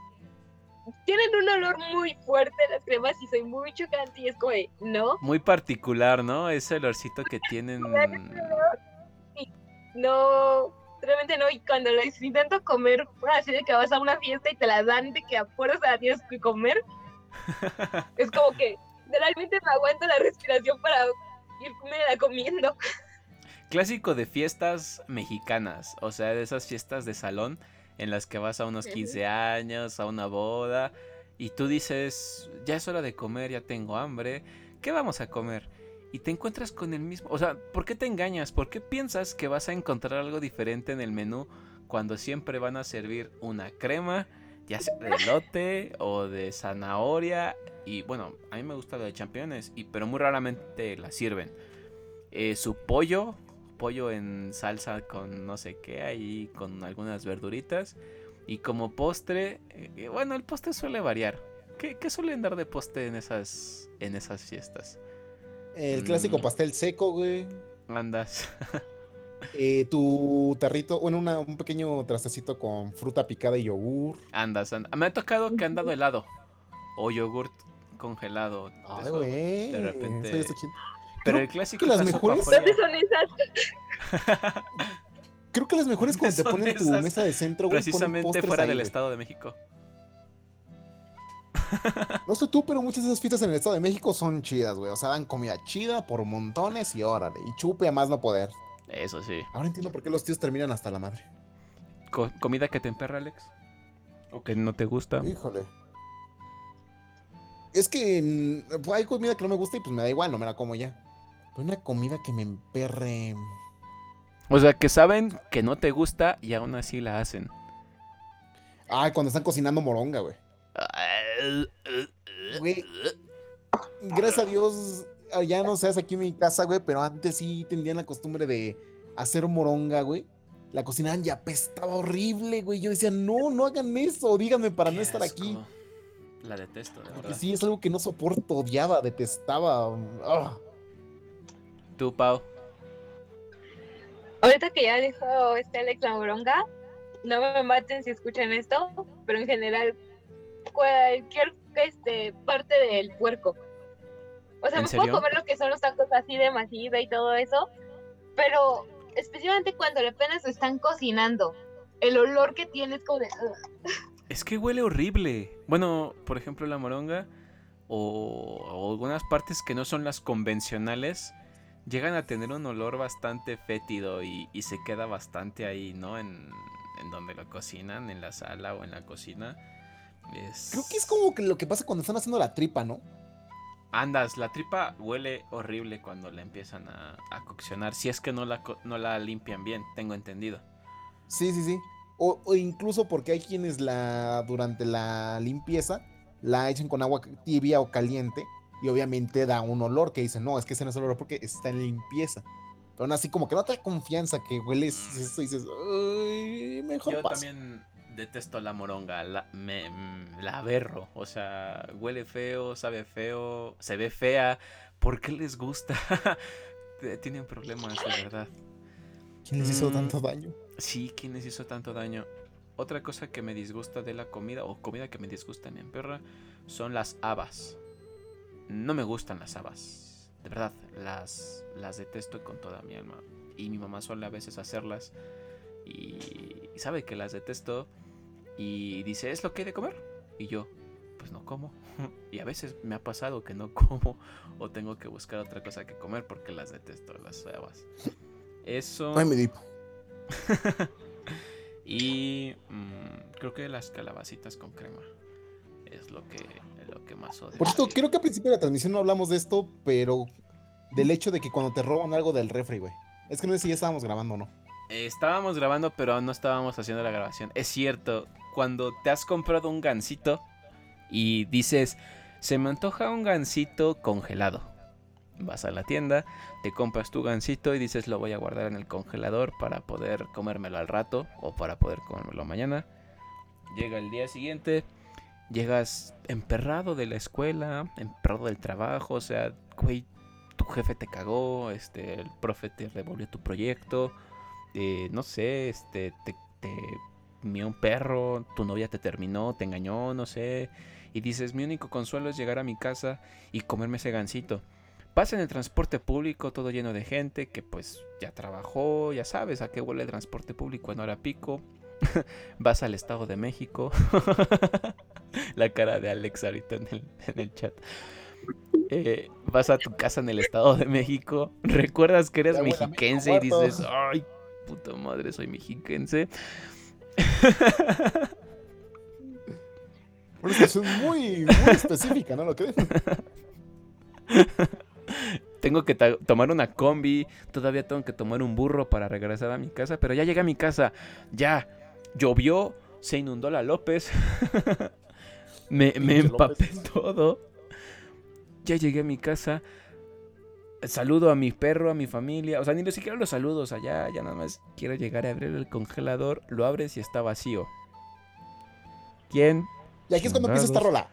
tienen un olor muy fuerte las cremas y soy muy chocante y es como de, no, Muy particular, ¿no? Ese olorcito que tienen. no, realmente no. Y cuando las intento comer, así de que vas a una fiesta y te la dan de que a fuerza la tienes que comer, *laughs* es como que realmente me aguanto la respiración para irme la comiendo. Clásico de fiestas mexicanas. O sea, de esas fiestas de salón en las que vas a unos Ujú. 15 años, a una boda. Y tú dices, ya es hora de comer, ya tengo hambre. ¿Qué vamos a comer? Y te encuentras con el mismo. O sea, ¿por qué te engañas? ¿Por qué piensas que vas a encontrar algo diferente en el menú cuando siempre van a servir una crema, ya sea de elote o de zanahoria? Y bueno, a mí me gusta la de champiñones, y, pero muy raramente la sirven. Eh, su pollo, pollo en salsa con no sé qué, ahí con algunas verduritas. Y como postre, eh, bueno, el postre suele variar. ¿Qué, qué suelen dar de postre en esas, en esas fiestas? El clásico Mm. pastel seco, güey. Andas. *laughs* Eh, tu tarrito, bueno, una- un pequeño trastecito con fruta picada y yogur. Andas, andas. Me ha tocado que han dado helado. O yogurt congelado. Ay, güey. de repente- Pero creo el clásico que las mejores- fría. ¿Dónde son esas? *laughs* Creo que las mejores cuando te ponen tu esas, mesa de centro, güey. Precisamente fuera ahí, del güey. Estado de México. *laughs* No sé tú, pero muchas de esas fiestas en el Estado de México son chidas, güey. O sea, dan comida chida por montones y órale. Y chupe a más no poder. Eso sí. Ahora entiendo por qué los tíos terminan hasta la madre. Co- ¿Comida que te emperra, Alex? ¿O que no te gusta? Híjole. Es que mm, pues, hay comida que no me gusta y pues me da igual, no me la como ya. Pero una comida que me emperre. O sea, que saben que no te gusta y aún así la hacen. Ay, cuando están cocinando moronga, güey. Güey. Gracias a Dios, ya no se hace aquí en mi casa, güey, pero antes sí tenían la costumbre de hacer moronga, güey. La cocinaban y apestaba horrible, güey. Yo decía, no, no hagan eso, díganme para no estar aquí. La detesto, de Porque verdad. sí, es algo que no soporto, odiaba, detestaba. ah. Tú, Pau. Ahorita que ya dijo este Alex la moronga, no me maten si escuchan esto, pero en general cualquier este, parte del puerco. O sea, ¿En me serio? puedo comer lo que son los tacos así de masita y todo eso, pero especialmente cuando apenas lo están cocinando, el olor que tiene es como. Es que huele horrible. Bueno, por ejemplo, la moronga o, o algunas partes que no son las convencionales llegan a tener un olor bastante fétido y, y se queda bastante ahí, ¿no? En, en donde lo cocinan, en la sala o en la cocina. Es... Creo que es como que lo que pasa cuando están haciendo la tripa, ¿no? Andas, la tripa huele horrible cuando la empiezan a, a coccionar. Si es que no la, no la limpian bien, tengo entendido. Sí, sí, sí. O, o incluso porque hay quienes la durante la limpieza la echan con agua tibia o caliente y obviamente da un olor que dicen, no, es que ese no es el olor porque está en limpieza. Pero aún así como que no te da confianza que hueles eso y dices, "Ay, mejor Yo paso". también detesto la moronga, la, me, mm, la aberro. O sea, huele feo, sabe feo, se ve fea. ¿Por qué les gusta? *laughs* tienen problemas, de verdad. ¿Quién les hizo Mm. tanto daño? Sí, ¿quién les hizo tanto daño? Otra cosa que me disgusta de la comida, o comida que me disgusta en perra, son las habas. No me gustan las habas. De verdad, las, las detesto con toda mi alma. Y mi mamá suele a veces hacerlas. Y, y sabe que las detesto. Y dice, ¿es lo que hay de comer? Y yo, pues no como. *laughs* Y a veces me ha pasado que no *laughs* como. O tengo que buscar otra cosa que comer porque las detesto, las habas. Eso. Ay, mi. *laughs* Y mm, creo que las calabacitas con crema es lo que, lo que más odio. Por cierto, creo que al principio de la transmisión no hablamos de esto, pero del hecho de que cuando te roban algo del refri, güey. Es que no sé si ya estábamos grabando o no. Eh, Estábamos grabando, pero no estábamos haciendo la grabación. Es cierto, cuando te has comprado un gansito y dices, se me antoja un gansito congelado. Vas a la tienda, te compras tu gansito y dices, lo voy a guardar en el congelador para poder comérmelo al rato o para poder comérmelo mañana. Llega el día siguiente, llegas emperrado de la escuela, emperrado del trabajo, o sea, güey, tu jefe te cagó, este, el profe te revolvió tu proyecto, eh, no sé, este, te, te mió un perro, tu novia te terminó, te engañó, no sé, y dices, mi único consuelo es llegar a mi casa y comerme ese gansito. Vas en el transporte público, todo lleno de gente que pues ya trabajó, ya sabes a qué huele el transporte público en hora pico. *laughs* Vas al Estado de México. *laughs* *laughs* La cara de Alex ahorita en el, en el chat. Eh, vas a tu casa en el Estado de México. *laughs* Recuerdas que eres Ya mexiquense y dices, ay, puta madre, soy mexiquense. *laughs* Una situación muy, muy específica, ¿no lo crees? Tengo que tomar una combi, todavía tengo que tomar un burro para regresar a mi casa, pero ya llegué a mi casa, ya llovió, se inundó la López, me, *laughs* empapé López. *laughs* todo, ya llegué a mi casa, saludo a mi perro, a mi familia, o sea, ni siquiera los saludos allá, ya nada más quiero llegar a abrir el congelador, lo abres y está vacío. ¿Quién? Y aquí es cuando empieza esta rola.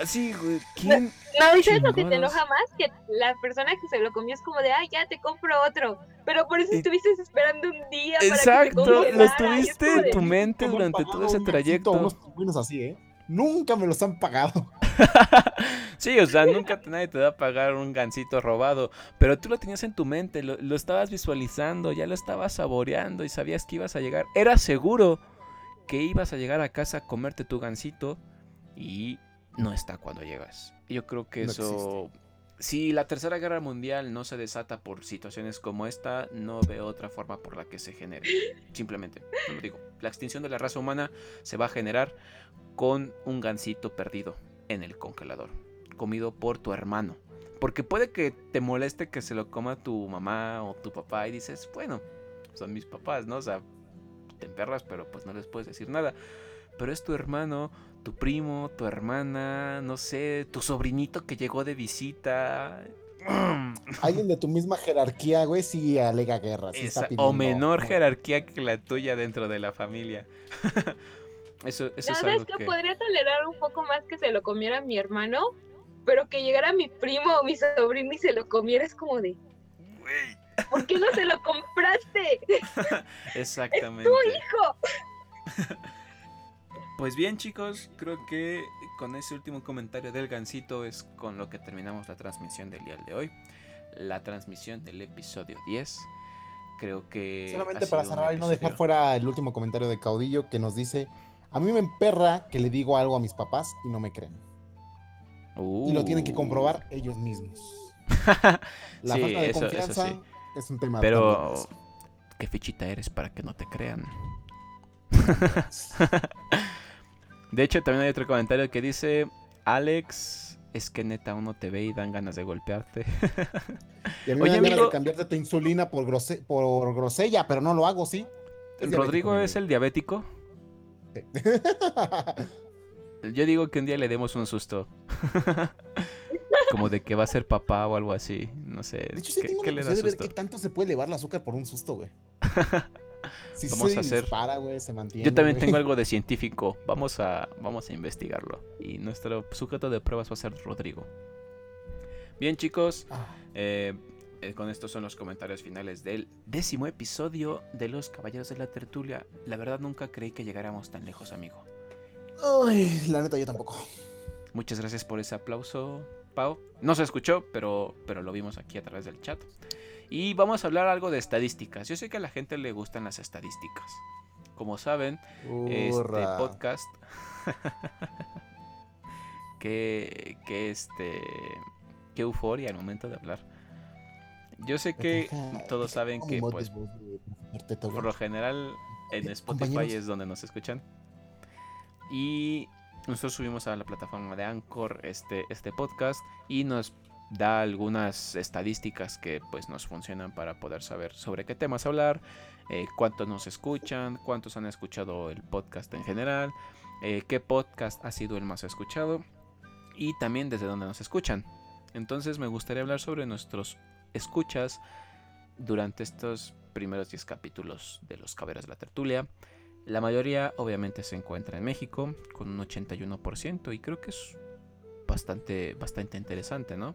Ah, sí, güey, ¿quién? No, ¿y sabes lo que te enoja más? Que la persona que se lo comió es como de, ay, ya te compro otro. Pero por eso estuviste esperando un día para que Exacto, congelara, lo y es tuviste como en tu mente durante todo ese trayecto. Unos pingüinos así, ¿eh? Nunca me los han pagado. *laughs* Sí, o sea, nunca te- nadie te va a pagar un gansito robado, pero tú lo tenías en tu mente, lo, lo estabas visualizando, ya lo estabas saboreando y sabías que ibas a llegar. Era seguro que ibas a llegar a casa a comerte tu gansito y no está cuando llegas. Yo creo que No eso... Si la Tercera Guerra Mundial no se desata por situaciones como esta, no veo otra forma por la que se genere. Simplemente, no lo digo. La extinción de la raza humana se va a generar con un gansito perdido en el congelador, comido por tu hermano. Porque puede que te moleste que se lo coma tu mamá o tu papá y dices, bueno, son mis papás, ¿no? O sea, te emperras, pero pues no les puedes decir nada. Pero es tu hermano, tu primo, tu hermana, no sé, tu sobrinito que llegó de visita. *clears throat* Alguien de tu misma jerarquía, güey, sí alega guerra. sí está Esa- o menor jerarquía que la tuya dentro de la familia. *laughs* eso eso No, es ¿sabes algo qué? que... Podría tolerar un poco más que se lo comiera mi hermano, pero que llegara mi primo o mi sobrino y se lo comiera es como de, Güey, ¿por qué no se lo compraste? *laughs* *laughs* Exactamente. ¡Hijo! Pues bien chicos, creo que con ese último comentario del gansito es con lo que terminamos la transmisión del día de hoy. La transmisión del episodio 10. Creo que... Solamente para cerrar y no dejar fuera el último comentario de Caudillo que nos dice: A mí me emperra que le digo algo a mis papás y no me creen. Y lo tienen que Uh. comprobar ellos mismos. *laughs* La Sí, falta de eso- eso confianza sí. es un tema Pero... ¿Qué fichita eres para que no te crean? De hecho, también hay otro comentario que dice... Alex, es que neta uno te ve y dan ganas de golpearte. Y a mí Oye, me dan ganas amigo. de cambiarte tu insulina por, grose- por grosella, pero no lo hago, ¿sí? Es Rodrigo es el diabético. *laughs* Yo digo que un día le demos un susto. *laughs* Como de que va a ser papá o algo así. No sé. De hecho, sí ¿Qué, tengo qué la le da curiosidad de ver qué tanto se puede elevar el azúcar por un susto, güey. *laughs* *laughs* Si Vamos se a hacer- dispara, güey, se mantiene. Yo también tengo algo de *laughs* científico. Vamos a, vamos a investigarlo. Y nuestro sujeto de pruebas va a ser Rodrigo. Bien, chicos, Ah, eh, eh, con estos son los comentarios finales del décimo episodio de Los Caballeros de la Tertulia. La verdad, nunca creí que llegáramos tan lejos, amigo. Ay, la neta, yo tampoco. Muchas gracias por ese aplauso, Pau. No se escuchó, pero, pero lo vimos aquí a través del chat. Y vamos a hablar algo de estadísticas. Yo sé que a la gente le gustan las estadísticas. Como saben, este podcast. *laughs* que, que este. Qué euforia al momento de hablar. Yo sé que todos saben ¿Cómo que, pues, por lo general en Eh, Spotify es donde nos escuchan. Y nosotros subimos a la plataforma de Anchor este, este podcast y nos da algunas estadísticas que pues nos funcionan para poder saber sobre qué temas hablar, eh, cuántos nos escuchan, cuántos han escuchado el podcast en general, eh, qué podcast ha sido el más escuchado y también desde dónde nos escuchan. Entonces me gustaría hablar sobre nuestros escuchas durante estos primeros 10 capítulos de Los Caberas de la Tertulia. La mayoría obviamente se encuentra en México con un 81% y creo que es bastante, bastante interesante, ¿no?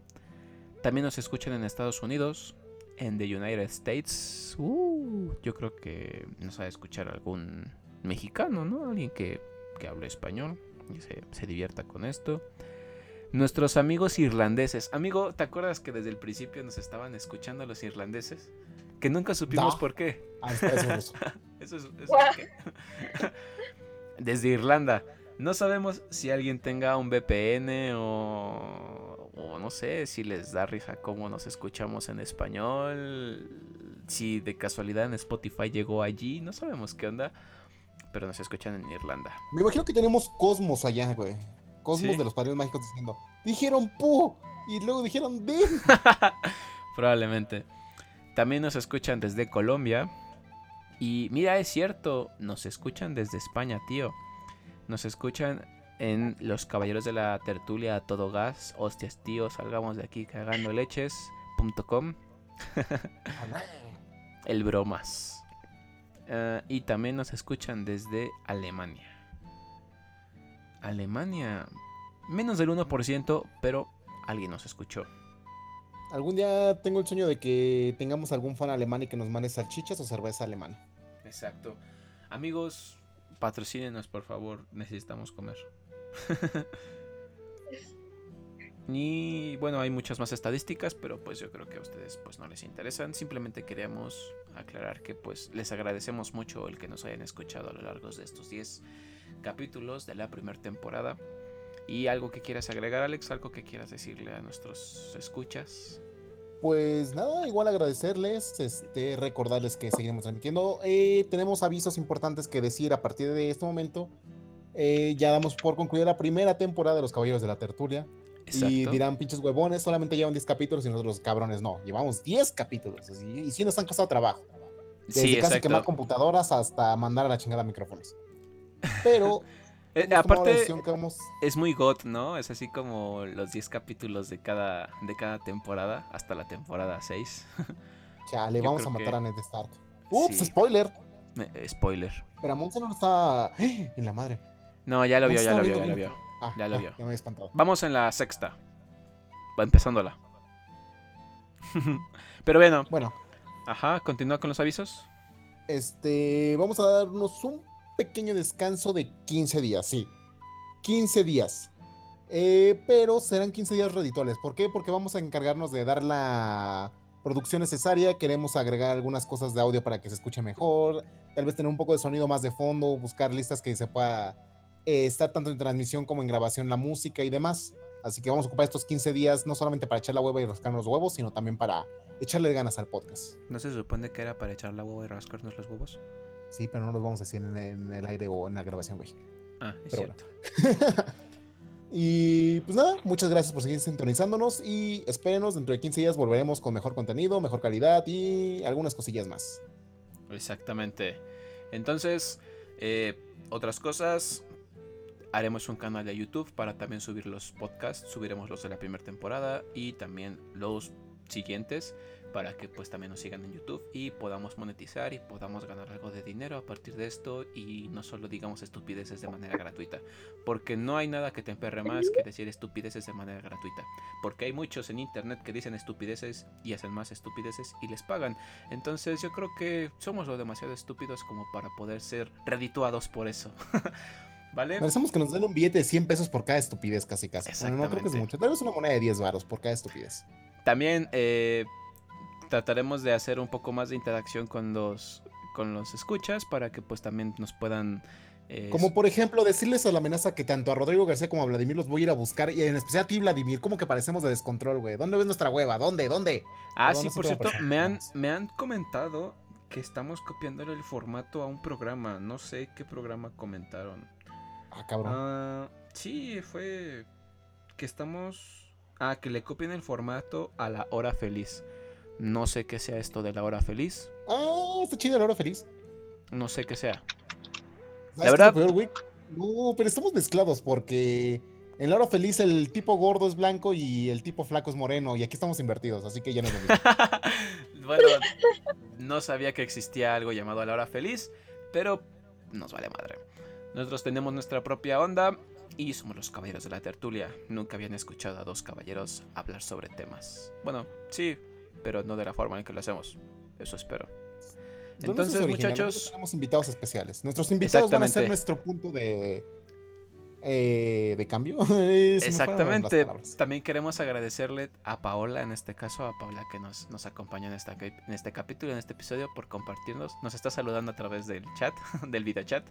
También nos escuchan en Estados Unidos, en the United States. Uh, yo creo que nos ha de escuchar algún mexicano, ¿no? Alguien que, que hable español y se, se divierta con esto. Nuestros amigos irlandeses. Amigo, ¿te acuerdas que desde el principio nos estaban escuchando los irlandeses? Que nunca supimos No. por qué. Ah, está eso, *laughs* eso. Es, eso es que- *laughs* Desde Irlanda. No sabemos si alguien tenga un VPN o, o no sé si les da risa cómo nos escuchamos en español. Si de casualidad en Spotify llegó allí. No sabemos qué onda. Pero nos escuchan en Irlanda. Me imagino que tenemos Cosmos allá, güey. Cosmos Sí. de los padrinos mágicos diciendo, dijeron pu y luego dijeron ven. *laughs* Probablemente. También nos escuchan desde Colombia. Y mira, es cierto, nos escuchan desde España, tío. Nos escuchan en Los Caballeros de la Tertulia a todo gas. Hostias, tío, salgamos de aquí cagando leches.com. *laughs* El bromas. Eh, y también nos escuchan desde Alemania. Alemania. Menos del 1%, pero alguien nos escuchó. Algún día tengo el sueño de que tengamos algún fan alemán y que nos mande salchichas o cerveza alemana. Exacto. Amigos, patrocínenos, por favor. Necesitamos comer. *laughs* y bueno, hay muchas más estadísticas, pero pues yo creo que a ustedes pues no les interesan. Simplemente queríamos aclarar que pues les agradecemos mucho el que nos hayan escuchado a lo largo de estos 10 capítulos de la primera temporada. Y algo que quieras agregar, Alex, algo que quieras decirle a nuestros escuchas. Pues nada, igual agradecerles, este, recordarles que seguiremos transmitiendo. Eh, tenemos avisos importantes que decir a partir de este momento. Eh, ya damos por concluida la primera temporada de Los Caballeros de la Tertulia. Y dirán, pinches huevones, solamente llevan 10 capítulos y nosotros, cabrones, no. Llevamos 10 capítulos. Y, y sí nos han costado trabajo. Desde sí, casi quemar exacto. computadoras hasta mandar a la chingada micrófonos. Pero, *laughs* Eh, aparte, es muy got, ¿no? Es así como los 10 capítulos de cada, de cada temporada, hasta la temporada 6. *laughs* chale, yo vamos a matar que- a Ned Stark. Ups, Sí. spoiler. Eh, Spoiler. Pero Monse no está *gasps* en la madre. No, ya lo vio, ya lo vio, ya lo vio. Ah, Ya lo ah, vio. Ya me espantado. Vamos en la sexta. Va empezándola. *laughs* Pero bueno, Bueno, ajá, continúa con los avisos. este, vamos a darnos un pequeño descanso de 15 días, sí. 15 días. Eh, pero serán 15 días redituales. ¿Por qué? Porque vamos a encargarnos de dar la producción necesaria. Queremos agregar algunas cosas de audio para que se escuche mejor. Tal vez tener un poco de sonido más de fondo. Buscar listas que se pueda eh, estar tanto en transmisión como en grabación la música y demás. Así que vamos a ocupar estos 15 días no solamente para echar la hueva y rascar los huevos, sino también para echarle ganas al podcast. ¿No se supone que era para echar la huevo y rascarnos los huevos? Sí, pero no los vamos a decir en, en el aire o en la grabación, güey. Ah, es Pero cierto. *laughs* y pues nada, muchas gracias por seguir sintonizándonos y espérenos, dentro de 15 días volveremos con mejor contenido, mejor calidad y algunas cosillas más. Exactamente. Entonces, eh, otras cosas. Haremos un canal de YouTube para también subir los podcasts. Subiremos los de la primera temporada y también los siguientes. Para que pues también nos sigan en YouTube y podamos monetizar y podamos ganar algo de dinero a partir de esto y no solo digamos estupideces de manera gratuita, porque no hay nada que te emperre más que decir estupideces de manera gratuita, porque hay muchos en internet que dicen estupideces y hacen más estupideces y les pagan, entonces yo creo que somos lo demasiado estúpidos como para poder ser redituados por eso. *laughs* ¿Vale? Merecemos que nos den un billete de 100 pesos por cada estupidez, casi casi. Bueno, no creo que es mucho. Tal vez una moneda de 10 varos por cada estupidez. También eh, trataremos de hacer un poco más de interacción con los, con los escuchas para que pues también nos puedan... Eh, como por ejemplo decirles a la amenaza que tanto a Rodrigo García como a Vladimir los voy a ir a buscar y en especial a ti Vladimir, como que parecemos de descontrol, güey. ¿Dónde ves nuestra hueva? ¿Dónde? ¿Dónde? Ah, sí, por cierto, me han, me han comentado que estamos copiando el formato a un programa. No sé qué programa comentaron. Ah, cabrón. Ah, sí, fue que estamos... Ah, que le copien el formato a la hora feliz. No sé qué sea esto de la hora feliz. Ah, está chido la hora feliz. No sé qué sea. La verdad. No, pero estamos mezclados porque en la hora feliz el tipo gordo es blanco y el tipo flaco es moreno. Y aquí estamos invertidos, así que ya no es lo mismo. *laughs* bueno, no sabía que existía algo llamado la hora feliz, pero nos vale madre. Nosotros tenemos nuestra propia onda y somos los caballeros de la tertulia. Nunca habían escuchado a dos caballeros hablar sobre temas. Bueno, sí, pero no de la forma en que lo hacemos. Eso espero. Entonces, muchachos. Tenemos invitados especiales. Nuestros invitados van a ser nuestro punto de. Eh, de cambio. *laughs* Exactamente. También queremos agradecerle a Paola, en este caso, a Paola que nos, nos acompaña en, esta, en este capítulo, en este episodio, por compartirnos. Nos está saludando a través del chat, *laughs* del video chat.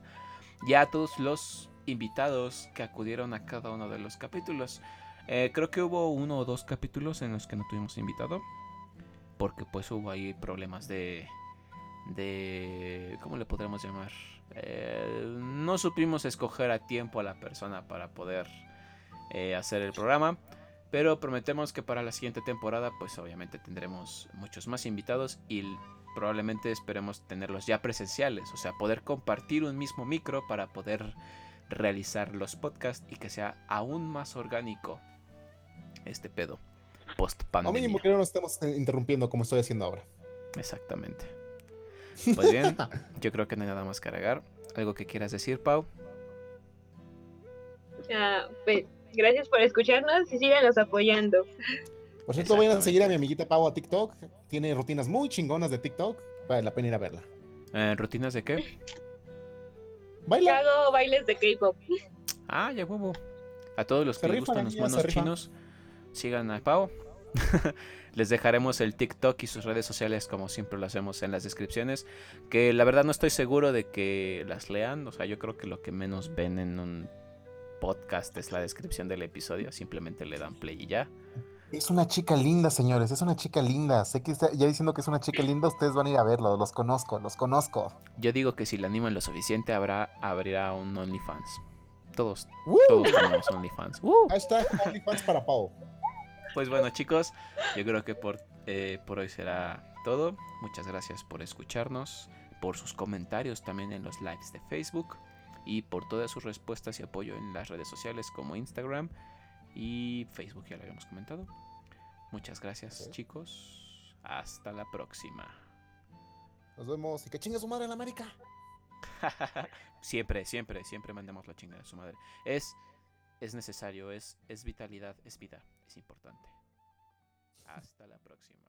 Y a todos los invitados que acudieron a cada uno de los capítulos. Eh, creo que hubo uno o dos capítulos en los que no tuvimos invitado porque pues hubo ahí problemas de de cómo le podremos llamar eh, no supimos escoger a tiempo a la persona para poder eh, hacer el programa pero prometemos que para la siguiente temporada pues obviamente tendremos muchos más invitados y probablemente esperemos tenerlos ya presenciales o sea poder compartir un mismo micro para poder realizar los podcasts y que sea aún más orgánico este pedo post pandemia. Mínimo que no nos estemos interrumpiendo como estoy haciendo ahora. Exactamente. Pues bien, *laughs* yo creo que no hay nada más que agregar. ¿Algo que quieras decir, Pau? pues gracias por escucharnos y síganos apoyando. Por cierto, vayan a seguir a mi amiguita Pau a TikTok. Tiene rutinas muy chingonas de TikTok. Vale la pena ir a verla. Eh, ¿Rutinas de qué? Baila. Hago bailes de K-pop. Ah, ya huevo. A todos los que les gustan los monos chinos, sigan a Pau. *laughs* Les dejaremos el TikTok y sus redes sociales como siempre lo hacemos en las descripciones. Que la verdad no estoy seguro de que las lean. O sea, yo creo que lo que menos ven en un podcast es la descripción del episodio. Simplemente le dan play y ya. Es una chica linda, señores. Es una chica linda. Sé que ya diciendo que es una chica linda, ustedes van a ir a verlo. Los conozco, los conozco. Yo digo que si la animan lo suficiente, habrá, abrirá un OnlyFans. Todos, todos tenemos OnlyFans. Hashtag OnlyFans para Pau. Pues bueno chicos, yo creo que por, eh, por hoy será todo. Muchas gracias por escucharnos, por sus comentarios también en los lives de Facebook y por todas sus respuestas y apoyo en las redes sociales como Instagram y Facebook, ya lo habíamos comentado. Muchas gracias chicos. Hasta la próxima. Nos vemos y que chingue su madre en América. *laughs* siempre, siempre, siempre mandamos la chinga de su madre. Es es necesario, es, es vitalidad, es vida, es importante. Hasta la próxima.